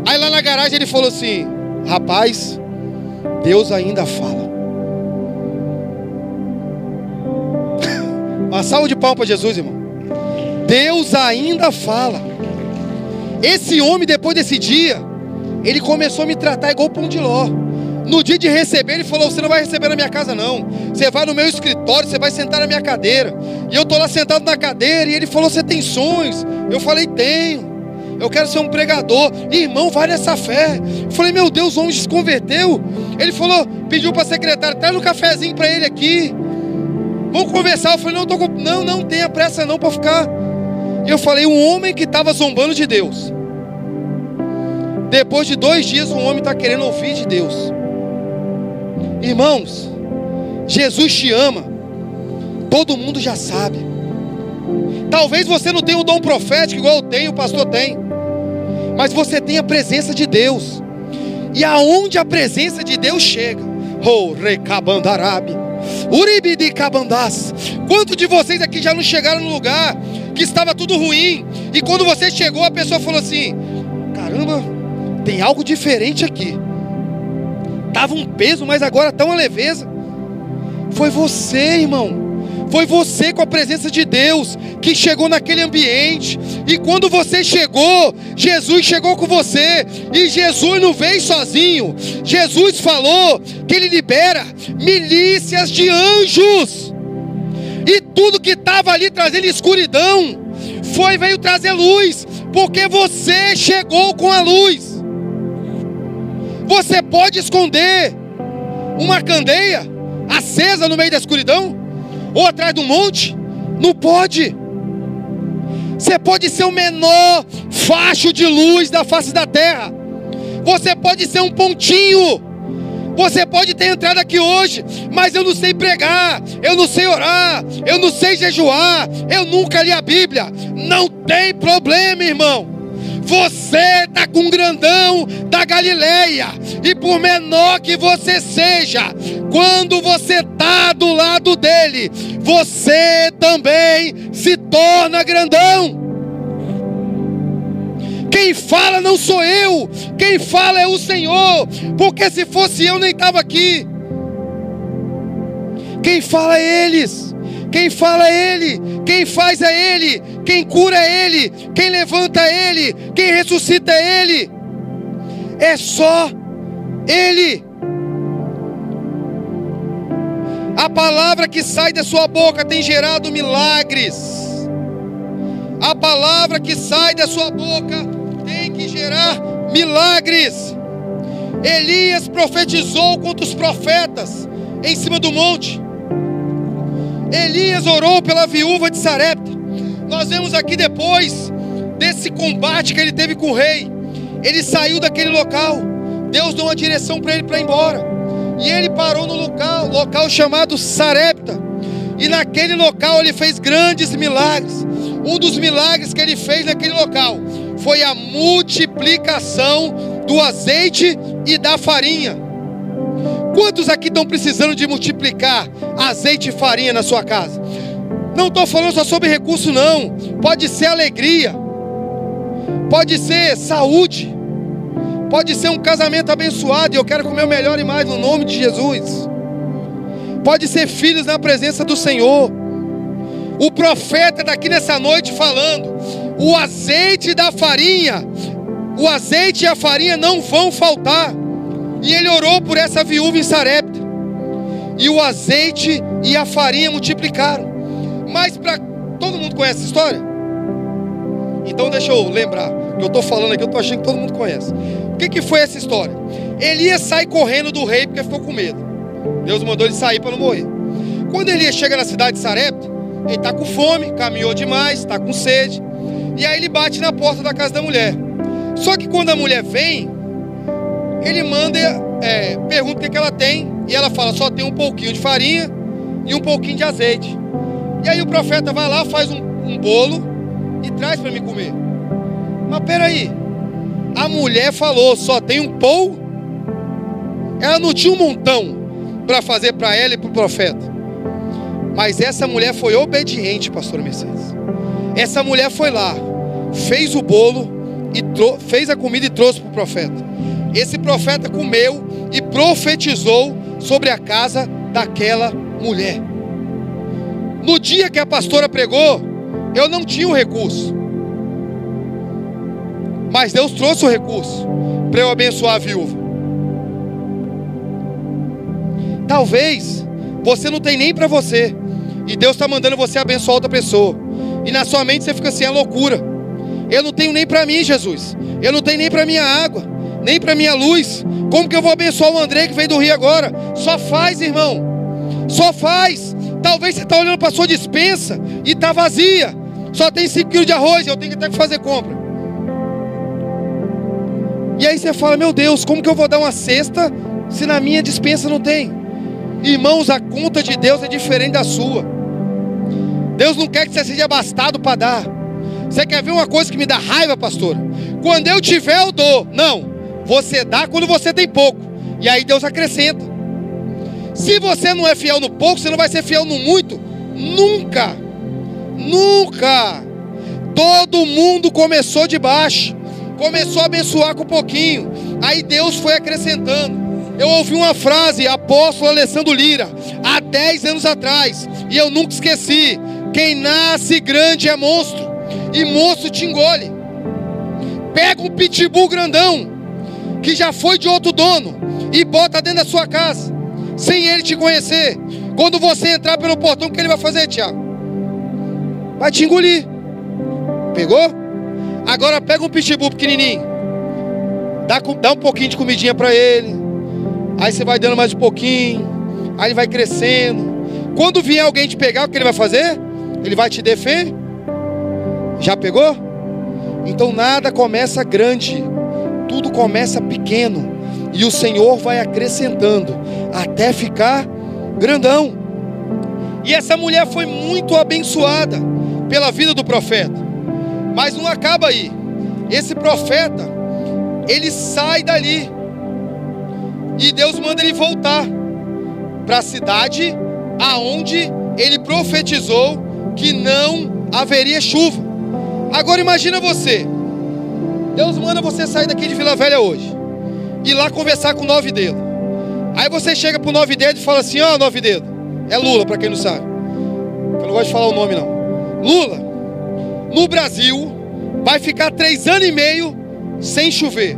Aí lá na garagem ele falou assim: rapaz, Deus ainda fala. Uma salva de palmas para Jesus, irmão. Deus ainda fala. Esse homem, depois desse dia, ele começou a me tratar igual pão de ló. No dia de receber, ele falou: Você não vai receber na minha casa, não. Você vai no meu escritório, você vai sentar na minha cadeira. E eu estou lá sentado na cadeira. E ele falou: Você tem sonhos? Eu falei: Tenho. Eu quero ser um pregador. Irmão, vai nessa fé. Eu falei, meu Deus, o homem se converteu. Ele falou, pediu para a secretária, traz um cafezinho para ele aqui. Vamos conversar. Eu falei, não, tô com... não, não tenha pressa não para ficar. E eu falei, um homem que estava zombando de Deus. Depois de dois dias, um homem está querendo ouvir de Deus. Irmãos, Jesus te ama. Todo mundo já sabe. Talvez você não tenha o dom profético igual eu tenho, o pastor tem. Mas você tem a presença de Deus. E aonde a presença de Deus chega, oh, recabandarabe, uribidi cabandás. Quantos de vocês aqui já não chegaram no lugar que estava tudo ruim? E quando você chegou, a pessoa falou assim: caramba, tem algo diferente aqui. Tava um peso, mas agora está uma leveza. Foi você, irmão. Foi você com a presença de Deus que chegou naquele ambiente. E quando você chegou, Jesus chegou com você. E Jesus não veio sozinho. Jesus falou que ele libera milícias de anjos. E tudo que estava ali trazendo escuridão foi veio trazer luz, porque você chegou com a luz. Você pode esconder uma candeia acesa no meio da escuridão? Ou atrás do monte? Não pode. Você pode ser o menor facho de luz da face da terra. Você pode ser um pontinho. Você pode ter entrado aqui hoje, mas eu não sei pregar, eu não sei orar, eu não sei jejuar, eu nunca li a Bíblia. Não tem problema, irmão. Você está com um grandão da Galileia, e por menor que você seja, quando você está do lado dele, você também se torna grandão. Quem fala não sou eu, quem fala é o Senhor, porque se fosse eu nem estava aqui. Quem fala é eles. Quem fala é Ele, quem faz é Ele, quem cura é Ele, quem levanta é Ele, quem ressuscita é Ele. É só Ele. A palavra que sai da sua boca tem gerado milagres. A palavra que sai da sua boca tem que gerar milagres. Elias profetizou contra os profetas em cima do monte. Elias orou pela viúva de Sarepta. Nós vemos aqui depois desse combate que ele teve com o rei. Ele saiu daquele local. Deus deu uma direção para ele para ir embora. E ele parou no local, local chamado Sarepta. E naquele local ele fez grandes milagres. Um dos milagres que ele fez naquele local foi a multiplicação do azeite e da farinha. Quantos aqui estão precisando de multiplicar azeite e farinha na sua casa? Não estou falando só sobre recurso, não. Pode ser alegria, pode ser saúde, pode ser um casamento abençoado e eu quero comer o melhor e mais no nome de Jesus. Pode ser filhos na presença do Senhor. O profeta daqui nessa noite falando: o azeite da farinha, o azeite e a farinha não vão faltar. E ele orou por essa viúva em Sarepta. E o azeite e a farinha multiplicaram. Mas para todo mundo conhece essa história? Então deixa eu lembrar. Que eu estou falando aqui, eu estou achando que todo mundo conhece. O que, que foi essa história? Elias sai correndo do rei porque ficou com medo. Deus mandou ele sair para não morrer. Quando Elias chega na cidade de Sarepta, ele está com fome, caminhou demais, está com sede. E aí ele bate na porta da casa da mulher. Só que quando a mulher vem, ele manda, é, pergunta o que, que ela tem, e ela fala: só tem um pouquinho de farinha e um pouquinho de azeite. E aí o profeta vai lá, faz um, um bolo e traz para me comer. Mas peraí, a mulher falou: só tem um pou. Ela não tinha um montão para fazer para ela e para o profeta. Mas essa mulher foi obediente, pastor Mercedes. Essa mulher foi lá, fez o bolo e fez a comida e trouxe para o profeta. Esse profeta comeu e profetizou sobre a casa daquela mulher. No dia que a pastora pregou, eu não tinha o recurso. Mas Deus trouxe o recurso para eu abençoar a viúva. Talvez você não tem nem para você. E Deus está mandando você abençoar outra pessoa. E na sua mente você fica assim, é loucura. Eu não tenho nem para mim, Jesus. Eu não tenho nem para minha água, nem para minha luz. Como que eu vou abençoar o André que veio do Rio agora? Só faz, irmão. Só faz. Talvez você está olhando para sua dispensa e está vazia. Só tem 5 quilos de arroz, eu tenho que ter que fazer compra. E aí você fala, meu Deus, como que eu vou dar uma cesta se na minha dispensa não tem? Irmãos, a conta de Deus é diferente da sua. Deus não quer que você seja abastado para dar. Você quer ver uma coisa que me dá raiva, pastor? Quando eu tiver, eu dou. Não. Você dá quando você tem pouco. E aí Deus acrescenta. Se você não é fiel no pouco, você não vai ser fiel no muito. Nunca. Nunca. Todo mundo começou de baixo. Começou a abençoar com pouquinho. Aí Deus foi acrescentando. Eu ouvi uma frase, apóstolo Alessandro Lira, há 10 anos atrás, e eu nunca esqueci. Quem nasce grande é monstro, e monstro te engole. Pega um pitbull grandão, que já foi de outro dono, e bota dentro da sua casa, sem ele te conhecer. Quando você entrar pelo portão, o que ele vai fazer, Tiago? Vai te engolir. Pegou? Agora pega um pitbull pequenininho, dá, dá um pouquinho de comidinha para ele, aí você vai dando mais um pouquinho, aí ele vai crescendo. Quando vier alguém te pegar, o que ele vai fazer? Ele vai te defender. Já pegou? Então nada começa grande, tudo começa pequeno, e o Senhor vai acrescentando até ficar grandão. E essa mulher foi muito abençoada pela vida do profeta. Mas não acaba aí. Esse profeta, ele sai dali. E Deus manda ele voltar para a cidade aonde ele profetizou que não haveria chuva. Agora imagina você. Deus manda você sair daqui de Vila Velha hoje. Ir lá conversar com o nove dedo. Aí você chega pro nove dedo e fala assim, ó, oh, nove dedo. É Lula, para quem não sabe. Eu não gosto de falar o nome não. Lula, no Brasil, vai ficar três anos e meio sem chover.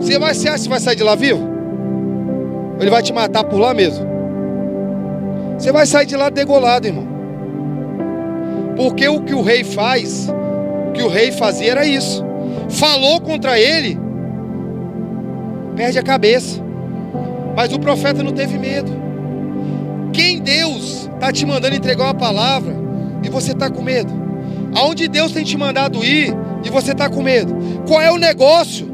Você vai, você acha que vai sair de lá vivo? Ou ele vai te matar por lá mesmo? Você vai sair de lá degolado, irmão. Porque o que o rei faz, que o rei fazia era isso. Falou contra ele, perde a cabeça. Mas o profeta não teve medo. Quem Deus está te mandando entregar uma palavra e você está com medo? Aonde Deus tem te mandado ir e você está com medo? Qual é o negócio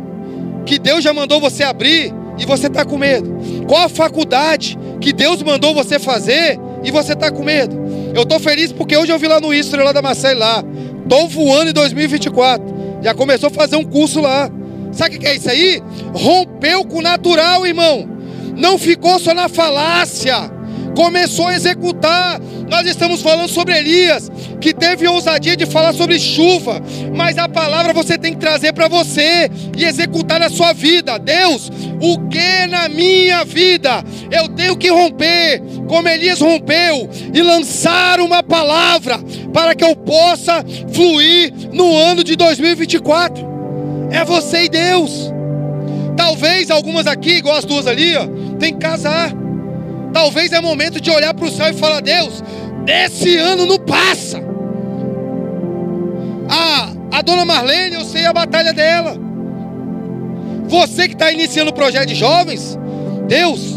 que Deus já mandou você abrir e você está com medo? Qual a faculdade que Deus mandou você fazer e você está com medo? Eu estou feliz porque hoje eu vi lá no Istro, lá da Marcel lá. Estou voando em 2024. Já começou a fazer um curso lá. Sabe o que é isso aí? Rompeu com o natural, irmão. Não ficou só na falácia. Começou a executar. Nós estamos falando sobre Elias, que teve ousadia de falar sobre chuva, mas a palavra você tem que trazer para você e executar na sua vida. Deus, o que na minha vida eu tenho que romper, como Elias rompeu, e lançar uma palavra para que eu possa fluir no ano de 2024. É você e Deus. Talvez algumas aqui, igual as duas ali, ó, tem que casar. Talvez é momento de olhar para o céu e falar: Deus, esse ano não passa. A, a dona Marlene, eu sei a batalha dela. Você que está iniciando o projeto de jovens, Deus,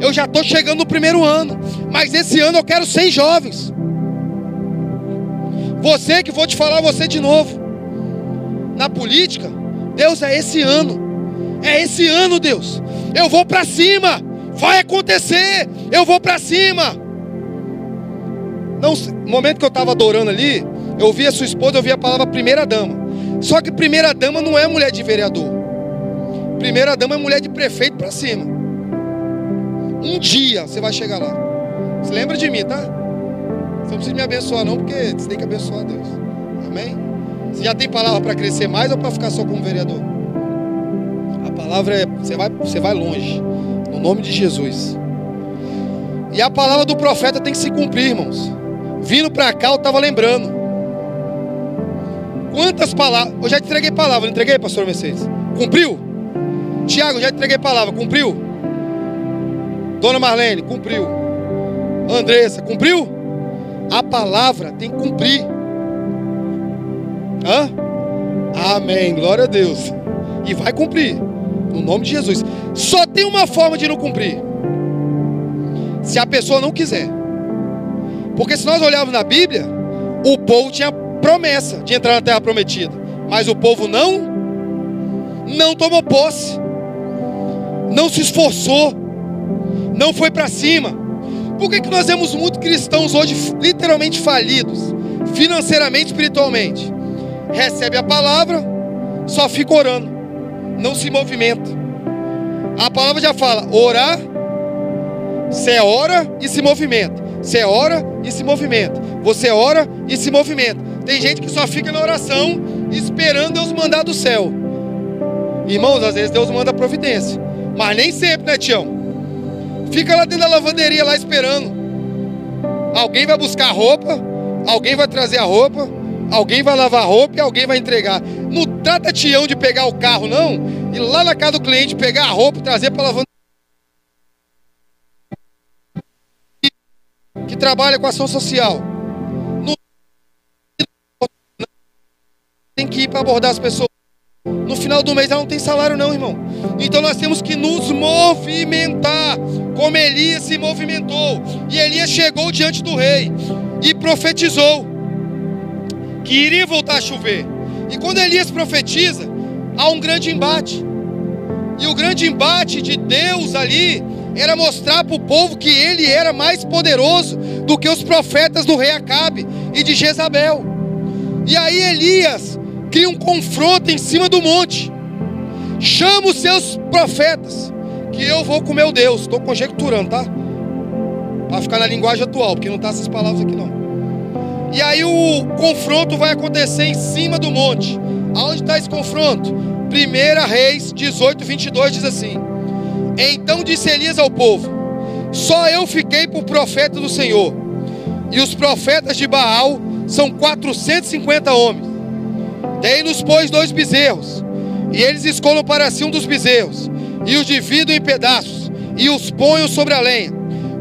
eu já estou chegando no primeiro ano, mas esse ano eu quero 100 jovens. Você que vou te falar você de novo. Na política, Deus é esse ano. É esse ano, Deus. Eu vou para cima. Vai acontecer. Eu vou para cima. Não, no momento que eu estava adorando ali, eu ouvi a sua esposa, eu ouvi a palavra primeira dama. Só que primeira dama não é mulher de vereador. Primeira dama é mulher de prefeito para cima. Um dia você vai chegar lá. Você lembra de mim, tá? Você não precisa me abençoar não, porque você tem que abençoar Deus. Amém? Você já tem palavra para crescer mais ou para ficar só como vereador? A palavra é, você vai, você vai longe. No nome de Jesus. E a palavra do profeta tem que se cumprir, irmãos. Vindo para cá, eu estava lembrando. Quantas palavras. Eu já entreguei palavra, entreguei, pastor Mercedes? Cumpriu? Tiago, já entreguei palavra, cumpriu? Dona Marlene, cumpriu. Andressa, cumpriu? A palavra tem que cumprir. Hã? Amém. Glória a Deus. E vai cumprir. No nome de Jesus. Só tem uma forma de não cumprir. Se a pessoa não quiser. Porque se nós olharmos na Bíblia, o povo tinha promessa de entrar na terra prometida, mas o povo não não tomou posse. Não se esforçou. Não foi para cima. Por que, que nós vemos muitos cristãos hoje literalmente falidos, financeiramente, espiritualmente? Recebe a palavra, só fica orando, não se movimenta. A palavra já fala: orar, você ora e se movimenta. Você ora e se movimenta. Você ora e se movimenta. Tem gente que só fica na oração esperando Deus mandar do céu. Irmãos, às vezes Deus manda providência. Mas nem sempre, né, Tião? Fica lá dentro da lavanderia, lá esperando. Alguém vai buscar roupa, alguém vai trazer a roupa, alguém vai lavar roupa e alguém vai entregar. Não trata Tião de pegar o carro, não, e lá na casa do cliente pegar a roupa e trazer para lavanderia. que trabalha com ação social. Tem que ir para abordar as pessoas. No final do mês ela não tem salário, não, irmão. Então nós temos que nos movimentar, como Elias se movimentou. E Elias chegou diante do rei e profetizou que iria voltar a chover. E quando Elias profetiza, há um grande embate. E o grande embate de Deus ali era mostrar para o povo que ele era mais poderoso do que os profetas do rei Acabe e de Jezabel. E aí Elias cria um confronto em cima do monte. Chama os seus profetas, que eu vou com meu Deus. Estou conjecturando, tá? Para ficar na linguagem atual, porque não está essas palavras aqui não. E aí o confronto vai acontecer em cima do monte. Aonde está esse confronto? 1 Reis 18, 22 diz assim: Então disse Elias ao povo: Só eu fiquei por profeta do Senhor, e os profetas de Baal são 450 homens. Dei-nos, pois, dois bezerros, e eles escolham para si um dos bezerros, e os dividam em pedaços, e os ponham sobre a lenha,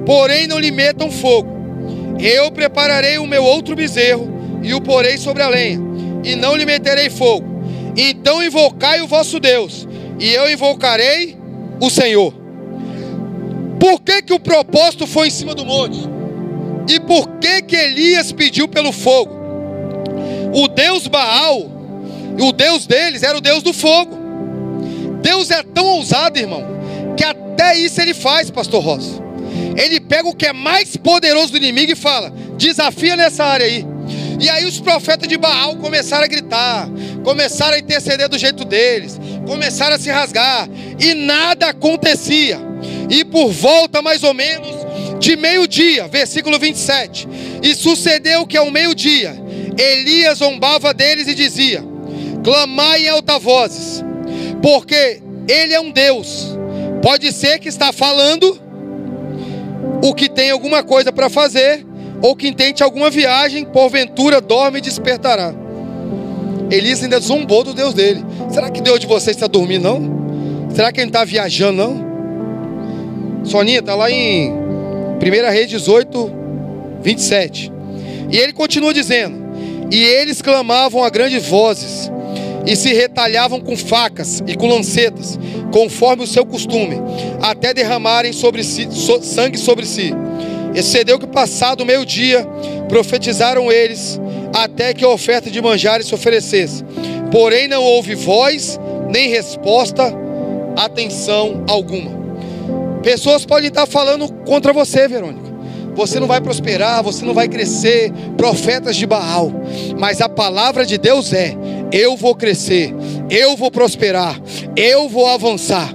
porém não lhe metam fogo. Eu prepararei o meu outro bezerro, e o porei sobre a lenha, e não lhe meterei fogo. Então invocai o vosso Deus, e eu invocarei o Senhor. Por que, que o propósito foi em cima do monte? E por que, que Elias pediu pelo fogo? O Deus Baal o Deus deles era o Deus do fogo. Deus é tão ousado, irmão, que até isso ele faz, pastor Rosa. Ele pega o que é mais poderoso do inimigo e fala: desafia nessa área aí. E aí os profetas de Baal começaram a gritar, começaram a interceder do jeito deles, começaram a se rasgar, e nada acontecia. E por volta mais ou menos de meio-dia, versículo 27, e sucedeu que ao meio-dia, Elias zombava deles e dizia: clamai em alta vozes, porque Ele é um Deus. Pode ser que está falando o que tem alguma coisa para fazer, ou que intente alguma viagem, porventura dorme e despertará. Elias ainda zombou do Deus dele. Será que Deus de vocês está dormindo, não? Será que ele está viajando, não? Soninha, está lá em 1 Reis 18, 27. E ele continua dizendo: E eles clamavam a grandes vozes, e se retalhavam com facas e com lancetas, conforme o seu costume, até derramarem sobre si, so, sangue sobre si. Excedeu que passado meio-dia, profetizaram eles, até que a oferta de manjares se oferecesse. Porém não houve voz, nem resposta, atenção alguma. Pessoas podem estar falando contra você, Verônica. Você não vai prosperar, você não vai crescer, profetas de Baal. Mas a palavra de Deus é: eu vou crescer, eu vou prosperar, eu vou avançar.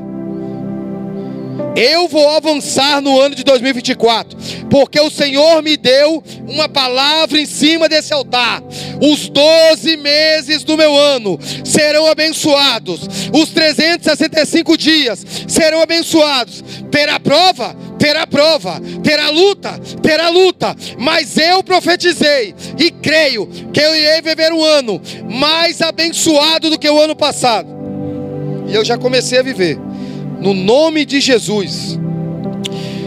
Eu vou avançar no ano de 2024, porque o Senhor me deu uma palavra em cima desse altar. Os 12 meses do meu ano serão abençoados, os 365 dias serão abençoados. Terá prova? Terá prova, terá luta, terá luta, mas eu profetizei e creio que eu irei viver um ano mais abençoado do que o ano passado. E eu já comecei a viver no nome de Jesus.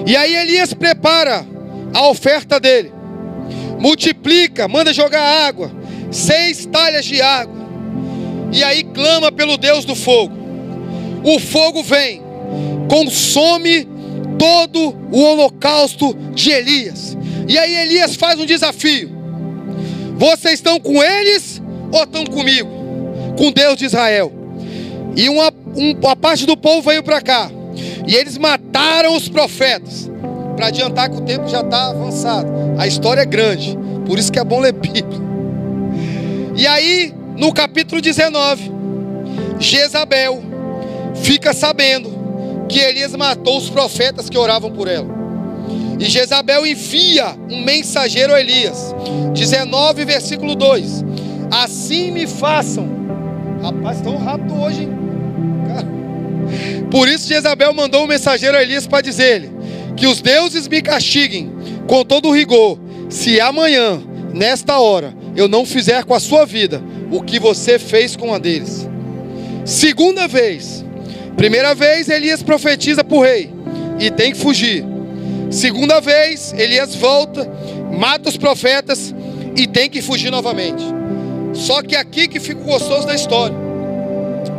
E aí Elias prepara a oferta dele, multiplica, manda jogar água, seis talhas de água, e aí clama pelo Deus do fogo. O fogo vem, consome todo o holocausto de Elias. E aí Elias faz um desafio: vocês estão com eles ou estão comigo? Com Deus de Israel. E uma, uma parte do povo veio para cá. E eles mataram os profetas. Para adiantar que o tempo já está avançado. A história é grande. Por isso que é bom ler Bíblia. E aí, no capítulo 19, Jezabel fica sabendo que Elias matou os profetas que oravam por ela. E Jezabel envia um mensageiro a Elias. 19, versículo 2. Assim me façam. Rapaz, tão rápido hoje, hein? Por isso Jezabel mandou um mensageiro a Elias para dizer-lhe: Que os deuses me castiguem com todo o rigor, se amanhã, nesta hora, eu não fizer com a sua vida o que você fez com a deles. Segunda vez. Primeira vez, Elias profetiza para o rei e tem que fugir. Segunda vez, Elias volta, mata os profetas e tem que fugir novamente. Só que aqui que fica o gostoso da história.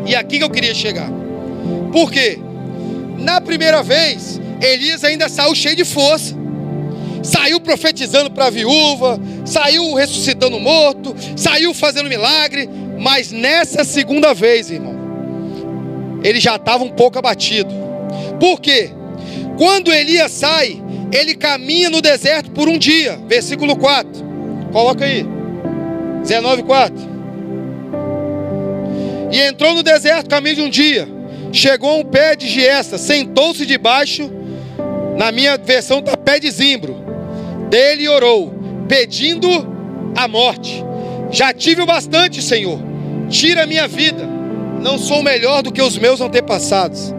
E aqui que eu queria chegar. Por quê? Na primeira vez, Elias ainda saiu cheio de força. Saiu profetizando para a viúva, saiu ressuscitando morto, saiu fazendo milagre, mas nessa segunda vez, irmão, ele já estava um pouco abatido. Por quê? Quando Elias sai, ele caminha no deserto por um dia. Versículo 4. Coloca aí. 19, 4. E entrou no deserto caminho de um dia. Chegou a um pé de giesta, sentou-se debaixo, na minha versão está pé de zimbro. Dele orou, pedindo a morte. Já tive o bastante, Senhor. Tira a minha vida. Não sou melhor do que os meus antepassados.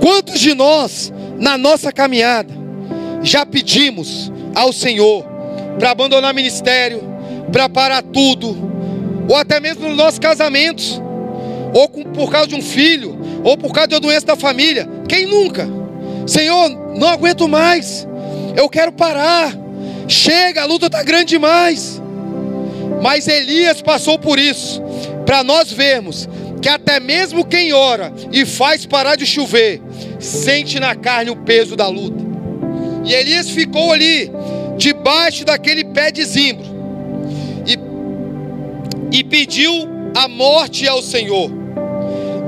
Quantos de nós, na nossa caminhada, já pedimos ao Senhor para abandonar ministério, para parar tudo, ou até mesmo nos nossos casamentos, ou por causa de um filho, ou por causa de uma doença da família. Quem nunca? Senhor, não aguento mais. Eu quero parar. Chega, a luta está grande demais. Mas Elias passou por isso, para nós vermos que até mesmo quem ora e faz parar de chover, sente na carne o peso da luta. E Elias ficou ali, debaixo daquele pé de zimbro, e, e pediu a morte ao Senhor.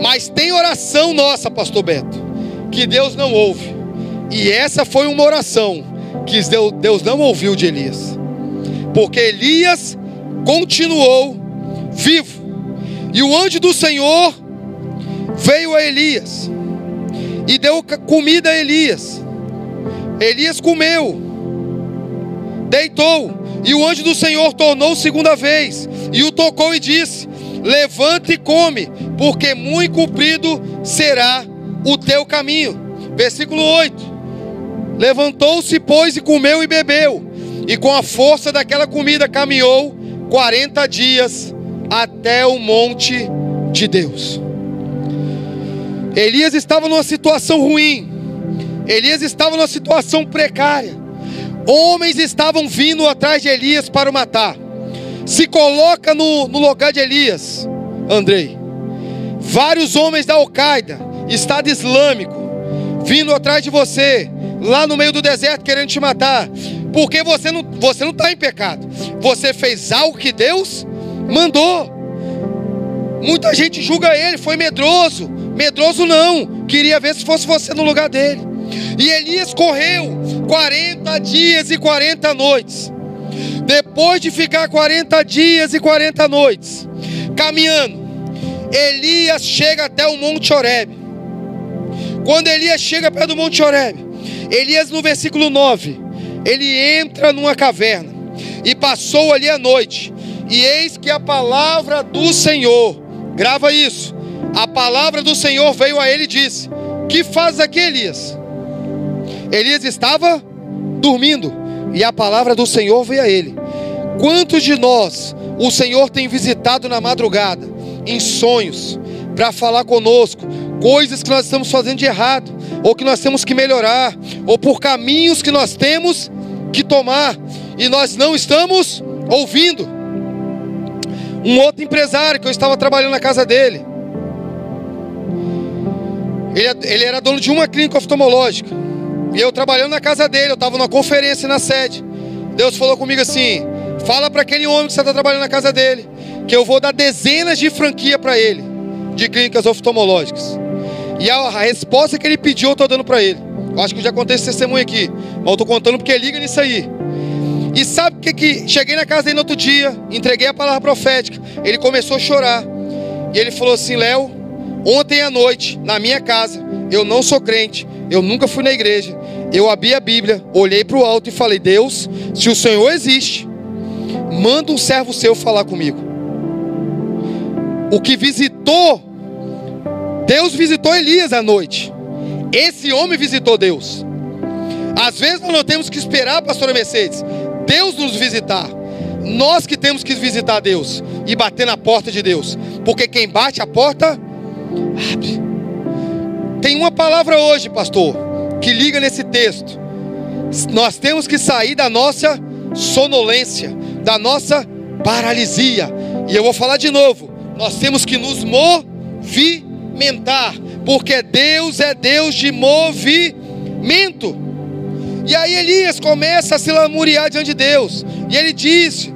Mas tem oração nossa, pastor Beto, que Deus não ouve. E essa foi uma oração que Deus não ouviu de Elias. Porque Elias continuou vivo. E o anjo do Senhor veio a Elias e deu comida a Elias. Elias comeu, deitou, e o anjo do Senhor tornou segunda vez e o tocou e disse: Levante e come, porque muito comprido será o teu caminho. Versículo 8. Levantou-se, pois, e comeu e bebeu, e com a força daquela comida caminhou 40 dias até o monte de Deus. Elias estava numa situação ruim, Elias estava numa situação precária. Homens estavam vindo atrás de Elias para o matar. Se coloca no, no lugar de Elias, Andrei. Vários homens da Al-Qaeda, Estado Islâmico, vindo atrás de você, lá no meio do deserto, querendo te matar, porque você não está você não tá em pecado, você fez algo que Deus mandou. Muita gente julga ele, foi medroso. Medroso não, queria ver se fosse você no lugar dele. E Elias correu 40 dias e 40 noites. Depois de ficar 40 dias e 40 noites, caminhando, Elias chega até o Monte Horeb. Quando Elias chega perto do Monte Horeb, Elias no versículo 9, ele entra numa caverna e passou ali a noite. E eis que a palavra do Senhor, grava isso. A palavra do Senhor veio a ele e disse: "Que faz aqui, Elias?" Elias estava dormindo e a palavra do Senhor veio a ele. Quantos de nós o Senhor tem visitado na madrugada em sonhos, para falar conosco coisas que nós estamos fazendo de errado, ou que nós temos que melhorar, ou por caminhos que nós temos que tomar e nós não estamos ouvindo. Um outro empresário que eu estava trabalhando na casa dele. Ele, ele era dono de uma clínica oftalmológica. E eu trabalhando na casa dele, eu estava numa conferência na sede. Deus falou comigo assim: fala para aquele homem que você está trabalhando na casa dele, que eu vou dar dezenas de franquia para ele, de clínicas oftalmológicas. E a, a resposta que ele pediu, eu estou dando para ele. Eu acho que já contei esse testemunho aqui, mas eu estou contando porque liga nisso aí. E sabe o que que cheguei na casa dele no outro dia, entreguei a palavra profética. Ele começou a chorar. E ele falou assim: "Léo, ontem à noite, na minha casa, eu não sou crente, eu nunca fui na igreja. Eu abri a Bíblia, olhei para o alto e falei: Deus, se o Senhor existe, manda um servo seu falar comigo. O que visitou, Deus visitou Elias à noite. Esse homem visitou Deus. Às vezes nós não temos que esperar, pastora Mercedes, Deus nos visitar. Nós que temos que visitar Deus e bater na porta de Deus. Porque quem bate a porta, abre. Tem uma palavra hoje, pastor, que liga nesse texto. Nós temos que sair da nossa sonolência, da nossa paralisia. E eu vou falar de novo. Nós temos que nos movimentar, porque Deus é Deus de movimento. E aí Elias começa a se lamuriar diante de Deus. E ele disse: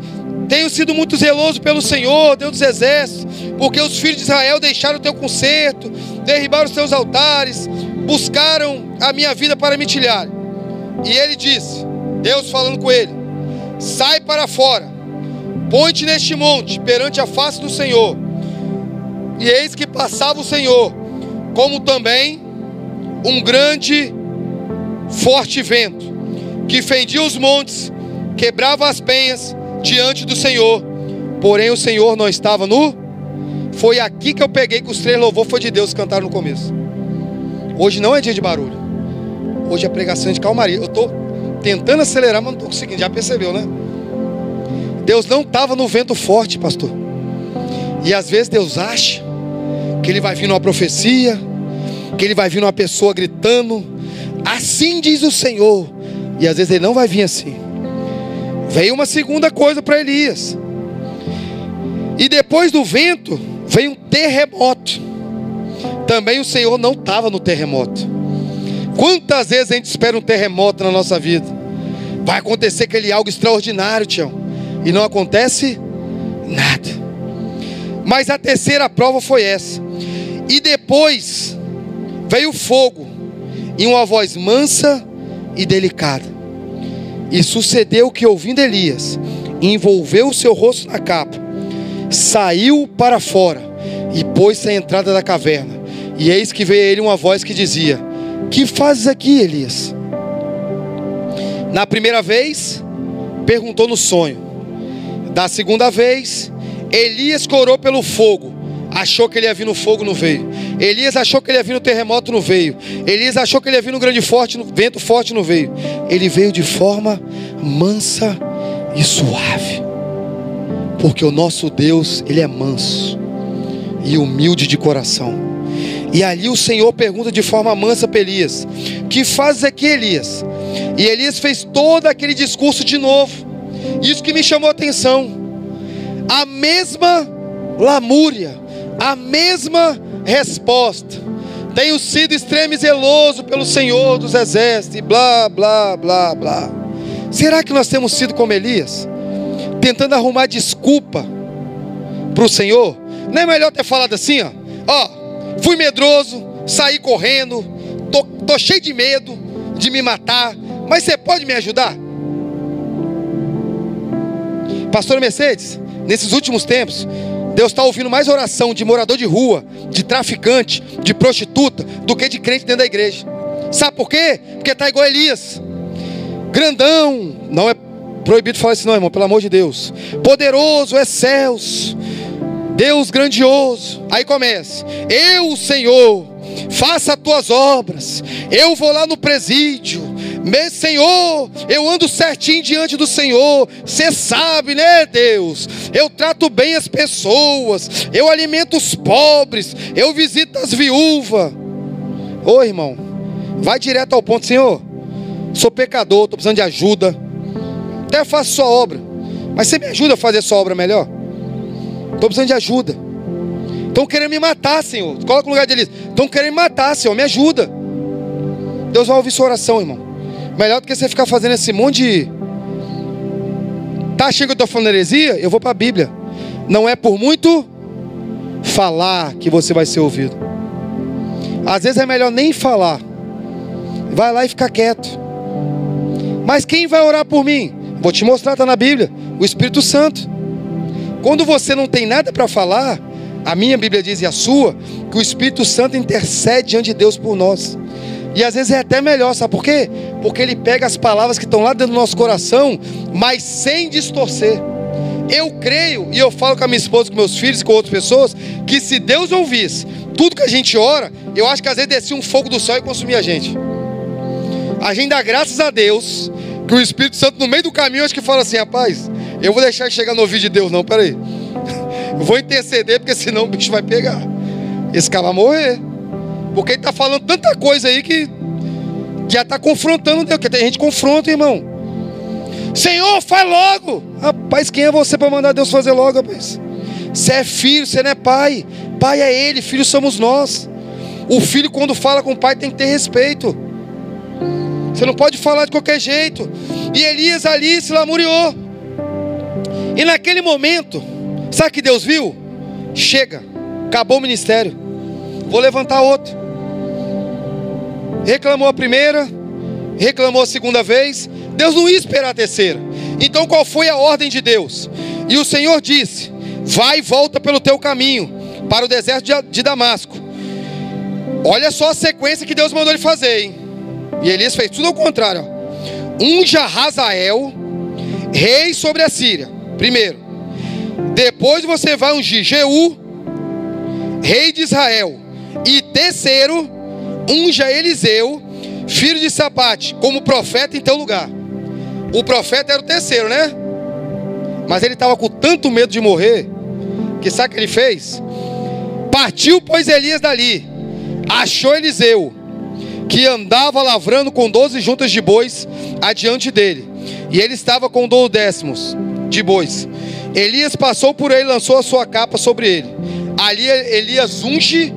Tenho sido muito zeloso pelo Senhor, Deus dos exércitos, porque os filhos de Israel deixaram o teu conserto, derribaram os teus altares, buscaram a minha vida para me tilhar. E ele disse: Deus falando com ele: Sai para fora, põe-te neste monte perante a face do Senhor. E eis que passava o Senhor, como também um grande forte vento, que fendia os montes, quebrava as penhas diante do Senhor. Porém, o Senhor não estava no. Foi aqui que eu peguei que os três louvor foi de Deus cantaram no começo. Hoje não é dia de barulho. Hoje é pregação de calmaria. Eu estou tentando acelerar, mas não estou conseguindo. Já percebeu, né? Deus não estava no vento forte, pastor. E às vezes Deus acha que Ele vai vir numa profecia, que Ele vai vir numa pessoa gritando, Assim diz o Senhor. E às vezes ele não vai vir assim. Veio uma segunda coisa para Elias. E depois do vento, veio um terremoto. Também o Senhor não estava no terremoto. Quantas vezes a gente espera um terremoto na nossa vida? Vai acontecer aquele algo extraordinário, Tião. E não acontece nada. Mas a terceira prova foi essa. E depois veio fogo e uma voz mansa e delicada. E sucedeu que, ouvindo Elias, envolveu o seu rosto na capa, saiu para fora e pôs-se à entrada da caverna. E eis que veio a ele uma voz que dizia: Que fazes aqui, Elias? Na primeira vez, perguntou no sonho. Da segunda vez, Elias corou pelo fogo achou que ele ia vir no fogo, não veio. Elias achou que ele ia vir no terremoto, não veio. Elias achou que ele ia vir no grande forte, no vento forte, não veio. Ele veio de forma mansa e suave. Porque o nosso Deus, ele é manso e humilde de coração. E ali o Senhor pergunta de forma mansa para Elias: Que fazes aqui, Elias? E Elias fez todo aquele discurso de novo. Isso que me chamou a atenção. A mesma lamúria, a mesma resposta. Tenho sido extremo zeloso pelo Senhor dos exércitos, e blá, blá, blá, blá. Será que nós temos sido como Elias? Tentando arrumar desculpa para o Senhor? Não é melhor ter falado assim, ó, ó, fui medroso, saí correndo, tô, tô cheio de medo de me matar, mas você pode me ajudar? Pastor Mercedes, nesses últimos tempos, Deus está ouvindo mais oração de morador de rua, de traficante, de prostituta, do que de crente dentro da igreja. Sabe por quê? Porque está igual Elias. Grandão, não é proibido falar isso, não, irmão, pelo amor de Deus. Poderoso é céus, Deus grandioso. Aí começa: Eu, Senhor, faça as tuas obras. Eu vou lá no presídio, meu Senhor, eu ando certinho diante do Senhor. Você sabe, né, Deus? Eu trato bem as pessoas, eu alimento os pobres, eu visito as viúvas. Ô irmão, vai direto ao ponto, Senhor. Sou pecador, estou precisando de ajuda. Até faço sua obra, mas você me ajuda a fazer sua obra melhor? Estou precisando de ajuda. Estão querendo me matar, Senhor. Coloca no lugar de Elias. Estão querendo me matar, Senhor. Me ajuda. Deus vai ouvir sua oração, irmão. Melhor do que você ficar fazendo esse monte de. Tá achando que eu estou falando heresia? Eu vou para a Bíblia. Não é por muito falar que você vai ser ouvido. Às vezes é melhor nem falar. Vai lá e fica quieto. Mas quem vai orar por mim? Vou te mostrar, está na Bíblia. O Espírito Santo. Quando você não tem nada para falar, a minha Bíblia diz e a sua, que o Espírito Santo intercede diante de Deus por nós. E às vezes é até melhor, sabe por quê? Porque ele pega as palavras que estão lá dentro do nosso coração, mas sem distorcer. Eu creio, e eu falo com a minha esposa, com meus filhos com outras pessoas, que se Deus ouvisse tudo que a gente ora, eu acho que às vezes descia um fogo do céu e consumia a gente. A gente dá graças a Deus que o Espírito Santo, no meio do caminho, acho que fala assim: rapaz, eu vou deixar chegar no ouvido de Deus, não, peraí. Eu vou interceder, porque senão o bicho vai pegar. Esse cara vai morrer. Porque ele está falando tanta coisa aí que já está confrontando Deus. Porque tem gente que confronta, irmão. Senhor, faz logo. Rapaz, quem é você para mandar Deus fazer logo, rapaz? Você é filho, você não é pai. Pai é ele, filho somos nós. O filho, quando fala com o pai, tem que ter respeito. Você não pode falar de qualquer jeito. E Elias ali se lamuriou. E naquele momento, sabe que Deus viu? Chega, acabou o ministério. Vou levantar outro. Reclamou a primeira, reclamou a segunda vez. Deus não ia esperar a terceira. Então qual foi a ordem de Deus? E o Senhor disse: Vai e volta pelo teu caminho para o deserto de Damasco. Olha só a sequência que Deus mandou ele fazer, hein? E Elias fez tudo ao contrário. Unja Hazael, rei sobre a Síria. Primeiro. Depois você vai ungir Jeú, rei de Israel. E terceiro, unja Eliseu, filho de Sapate, como profeta em teu lugar. O profeta era o terceiro, né? Mas ele estava com tanto medo de morrer, que sabe o que ele fez? Partiu, pois, Elias dali, achou Eliseu, que andava lavrando com doze juntas de bois adiante dele, e ele estava com doze décimos de bois. Elias passou por ele, lançou a sua capa sobre ele. Ali Elias unge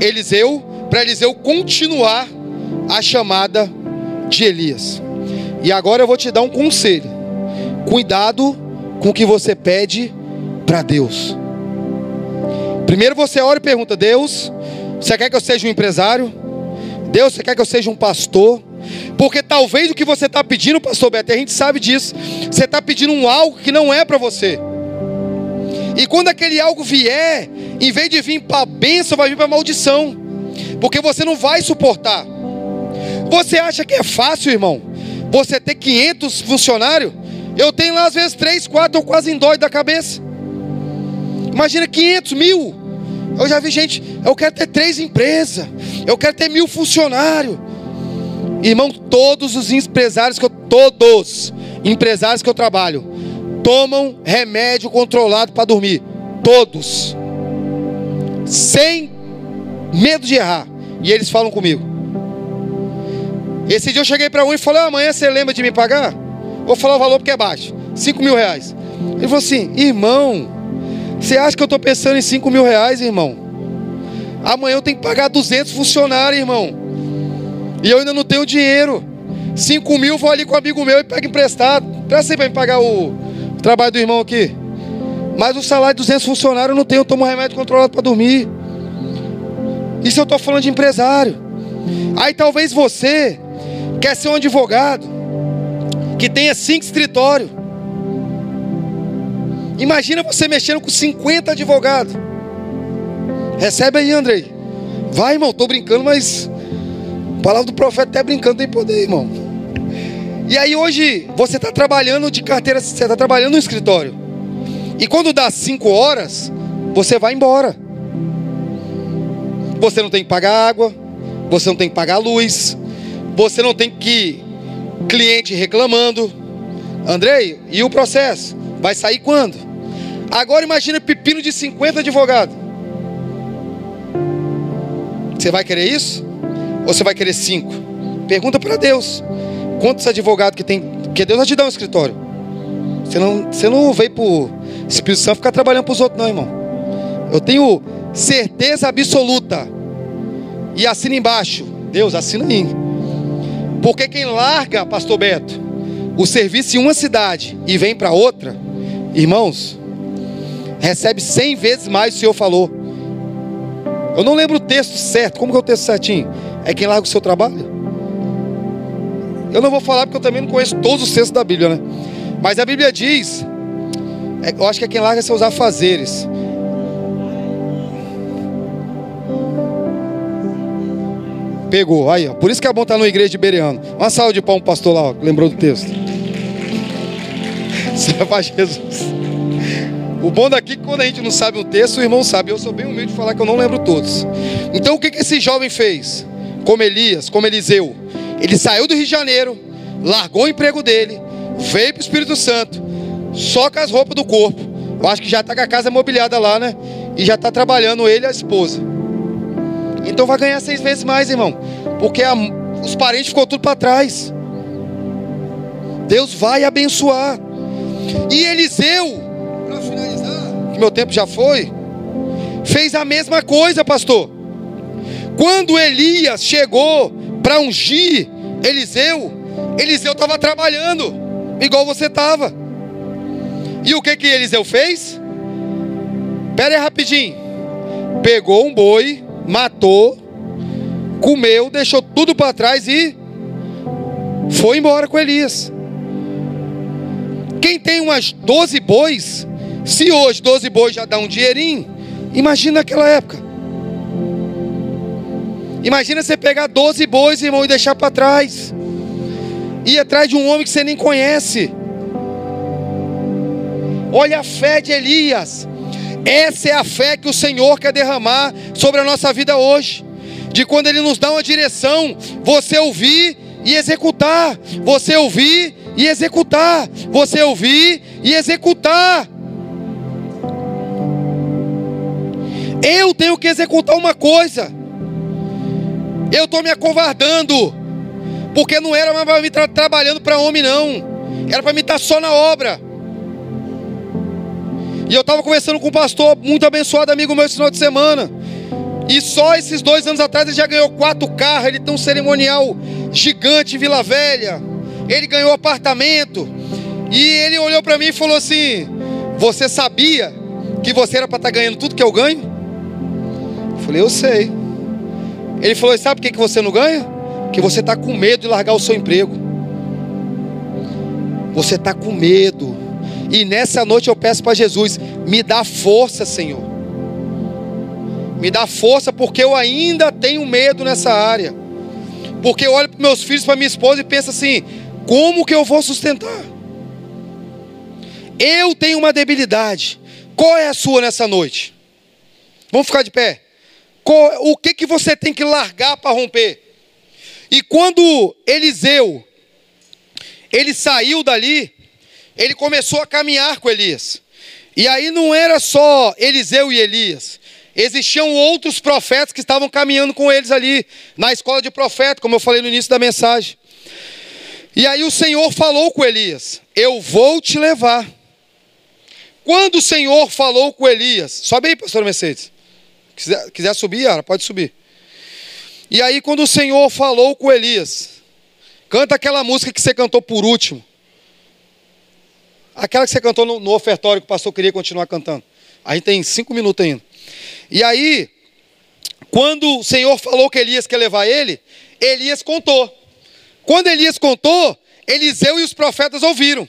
Eliseu, para Eliseu continuar a chamada de Elias. E agora eu vou te dar um conselho. Cuidado com o que você pede para Deus. Primeiro você ora e pergunta: Deus, você quer que eu seja um empresário? Deus, você quer que eu seja um pastor? Porque talvez o que você está pedindo, pastor Beto, a gente sabe disso. Você está pedindo um algo que não é para você. E quando aquele algo vier, em vez de vir para bênção, vai vir para maldição. Porque você não vai suportar. Você acha que é fácil, irmão? Você ter 500 funcionários? Eu tenho lá às vezes 3, 4, eu quase dói da cabeça. Imagina 500 mil. Eu já vi gente, eu quero ter três empresas, eu quero ter mil funcionários. Irmão, todos os empresários que eu, todos empresários que eu trabalho, tomam remédio controlado para dormir. Todos. Sem medo de errar. E eles falam comigo. Esse dia eu cheguei para um e falei: amanhã você lembra de me pagar? Vou falar o valor porque é baixo. 5 mil reais. Ele falou assim: irmão, você acha que eu estou pensando em 5 mil reais, irmão? Amanhã eu tenho que pagar 200 funcionários, irmão. E eu ainda não tenho dinheiro. 5 mil, vou ali com um amigo meu e pego emprestado. Presta aí para me pagar o trabalho do irmão aqui. Mas o salário de 200 funcionários eu não tenho. Eu tomo remédio controlado para dormir. Isso eu estou falando de empresário. Aí talvez você quer ser um advogado que tenha cinco escritórios. Imagina você mexendo com 50 advogados. Recebe aí, Andrei. Vai, irmão, tô brincando, mas a palavra do profeta até brincando tem poder, irmão. E aí hoje você está trabalhando de carteira, você está trabalhando no escritório. E quando dá cinco horas, você vai embora. Você não tem que pagar água, você não tem que pagar luz, você não tem que cliente reclamando. Andrei, e o processo? Vai sair quando? Agora imagina pepino de 50 advogados. Você vai querer isso? Ou você vai querer cinco? Pergunta para Deus. Quantos advogados que tem? Porque Deus vai te dar um escritório. Você não, você não veio por. Espírito Santo fica trabalhando para os outros, não, irmão. Eu tenho certeza absoluta. E assina embaixo. Deus, assina aí. Porque quem larga, pastor Beto, o serviço em uma cidade e vem para outra, irmãos, recebe cem vezes mais o Senhor falou. Eu não lembro o texto certo. Como que é o texto certinho? É quem larga o seu trabalho? Eu não vou falar porque eu também não conheço todos os textos da Bíblia, né? Mas a Bíblia diz, é, eu acho que é quem larga seus afazeres. Pegou, aí, ó. Por isso que é bom estar na igreja de Bereano. Uma salva de pão pastor lá, ó, lembrou do texto. Serva Jesus. O bom daqui é que quando a gente não sabe o texto, o irmão sabe. Eu sou bem humilde de falar que eu não lembro todos. Então o que, que esse jovem fez? Como Elias, como Eliseu. Ele saiu do Rio de Janeiro, largou o emprego dele, veio para o Espírito Santo, só com as roupas do corpo. Eu acho que já está com a casa mobiliada lá, né? E já está trabalhando ele e a esposa. Então vai ganhar seis vezes mais, irmão. Porque a, os parentes ficou tudo para trás. Deus vai abençoar. E Eliseu que meu tempo já foi, fez a mesma coisa, pastor. Quando Elias chegou para ungir Eliseu, Eliseu estava trabalhando, igual você estava. E o que que Eliseu fez? Pera aí rapidinho. Pegou um boi, matou, comeu, deixou tudo para trás e foi embora com Elias. Quem tem umas 12 bois, se hoje 12 bois já dá um dinheirinho, imagina naquela época. Imagina você pegar 12 bois, irmão, e deixar para trás. Ir atrás de um homem que você nem conhece. Olha a fé de Elias. Essa é a fé que o Senhor quer derramar sobre a nossa vida hoje. De quando Ele nos dá uma direção, você ouvir e executar. Você ouvir e executar. Você ouvir e executar. Eu tenho que executar uma coisa. Eu estou me acovardando. Porque não era mais para me estar trabalhando para homem, não. Era para me estar só na obra. E eu estava conversando com um pastor muito abençoado, amigo meu, esse final de semana. E só esses dois anos atrás ele já ganhou quatro carros. Ele tem um cerimonial gigante em Vila Velha. Ele ganhou apartamento. E ele olhou para mim e falou assim: Você sabia que você era para estar ganhando tudo que eu ganho? Eu falei, eu sei. Ele falou, sabe por que você não ganha? Que você está com medo de largar o seu emprego. Você está com medo. E nessa noite eu peço para Jesus, me dá força, Senhor. Me dá força porque eu ainda tenho medo nessa área. Porque eu olho para meus filhos, para minha esposa e penso assim: como que eu vou sustentar? Eu tenho uma debilidade. Qual é a sua nessa noite? Vamos ficar de pé o que, que você tem que largar para romper. E quando Eliseu, ele saiu dali, ele começou a caminhar com Elias. E aí não era só Eliseu e Elias. Existiam outros profetas que estavam caminhando com eles ali, na escola de profeta, como eu falei no início da mensagem. E aí o Senhor falou com Elias: Eu vou te levar. Quando o Senhor falou com Elias, sobe aí, pastor Mercedes. Quiser, quiser subir, Ara, pode subir. E aí, quando o Senhor falou com Elias, canta aquela música que você cantou por último. Aquela que você cantou no, no ofertório que o pastor queria continuar cantando. A gente tem cinco minutos ainda. E aí, quando o Senhor falou que Elias quer levar ele, Elias contou. Quando Elias contou, Eliseu e os profetas ouviram.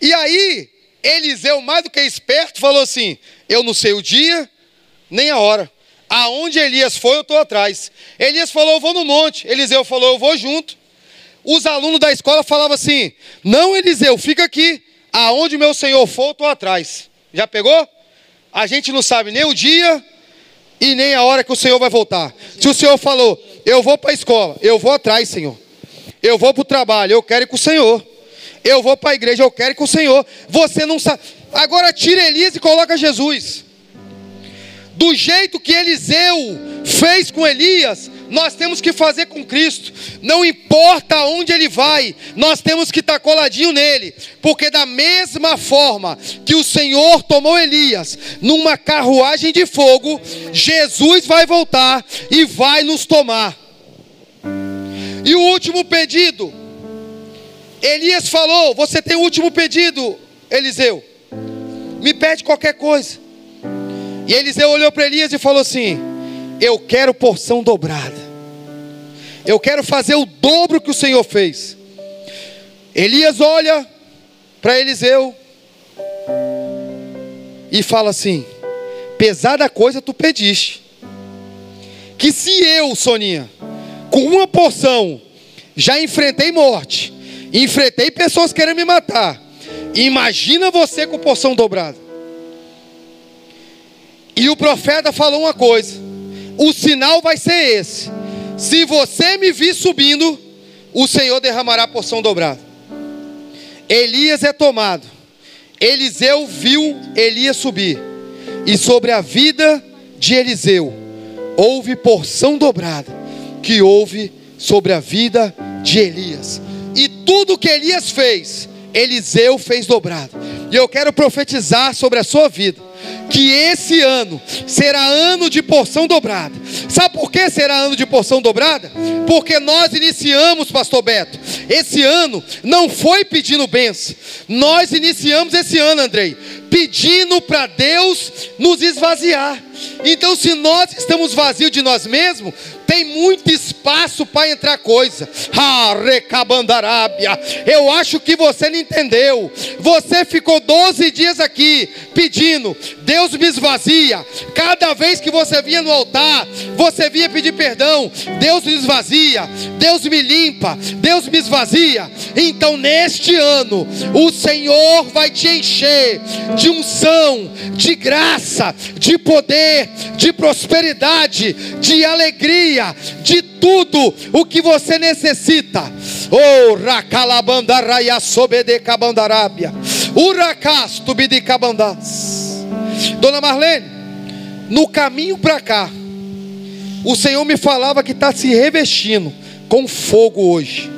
E aí, Eliseu, mais do que esperto, falou assim: Eu não sei o dia, nem a hora. Aonde Elias foi, eu estou atrás. Elias falou, eu vou no monte. Eliseu falou, eu vou junto. Os alunos da escola falavam assim: Não, Eliseu, fica aqui. Aonde meu senhor for, eu estou atrás. Já pegou? A gente não sabe nem o dia e nem a hora que o senhor vai voltar. Se o senhor falou, eu vou para a escola, eu vou atrás, senhor. Eu vou para o trabalho, eu quero ir com o senhor. Eu vou para a igreja, eu quero ir com o senhor. Você não sabe. Agora tira Elias e coloca Jesus do jeito que Eliseu fez com Elias, nós temos que fazer com Cristo. Não importa onde Ele vai, nós temos que estar coladinho nele. Porque, da mesma forma que o Senhor tomou Elias numa carruagem de fogo, Jesus vai voltar e vai nos tomar. E o último pedido, Elias falou: Você tem o último pedido, Eliseu. Me pede qualquer coisa. E Eliseu olhou para Elias e falou assim: Eu quero porção dobrada. Eu quero fazer o dobro que o Senhor fez. Elias olha para Eliseu e fala assim: Pesada coisa tu pediste. Que se eu, Soninha, com uma porção, já enfrentei morte, enfrentei pessoas querendo me matar. Imagina você com porção dobrada. E o profeta falou uma coisa: o sinal vai ser esse. Se você me vir subindo, o Senhor derramará a porção dobrada. Elias é tomado. Eliseu viu Elias subir. E sobre a vida de Eliseu houve porção dobrada que houve sobre a vida de Elias. E tudo que Elias fez, Eliseu fez dobrado. E eu quero profetizar sobre a sua vida que esse ano será ano de porção dobrada. Sabe por que será ano de porção dobrada? Porque nós iniciamos, pastor Beto, esse ano não foi pedindo bênção. Nós iniciamos esse ano, Andrei, pedindo para Deus nos esvaziar. Então, se nós estamos vazios de nós mesmos, tem muito espaço para entrar coisa. Ah, recabandarábia. Eu acho que você não entendeu. Você ficou 12 dias aqui pedindo, Deus me esvazia. Cada vez que você vinha no altar, você vinha pedir perdão. Deus me esvazia, Deus me limpa, Deus me esvazia. Então, neste ano, o Senhor vai te encher de unção, de graça, de poder, de prosperidade, de alegria, de tudo o que você necessita. Oh, racalabandaraya sobedecabandarábia. Uracasto bidicabandás. Dona Marlene, no caminho para cá, o Senhor me falava que está se revestindo com fogo hoje.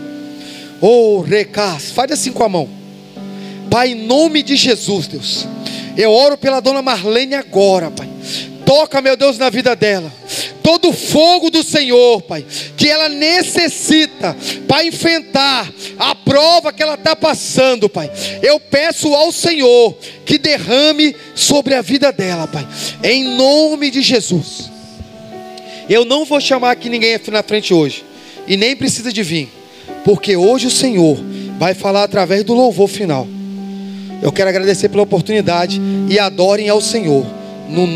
Oh, recas, faz assim com a mão. Pai, em nome de Jesus, Deus. Eu oro pela dona Marlene agora, Pai. Toca, meu Deus, na vida dela. Todo o fogo do Senhor, Pai, que ela necessita para enfrentar a prova que ela está passando, Pai. Eu peço ao Senhor que derrame sobre a vida dela, Pai, em nome de Jesus. Eu não vou chamar aqui ninguém na frente hoje, e nem precisa de vir, porque hoje o Senhor vai falar através do louvor final. Eu quero agradecer pela oportunidade e adorem ao Senhor. No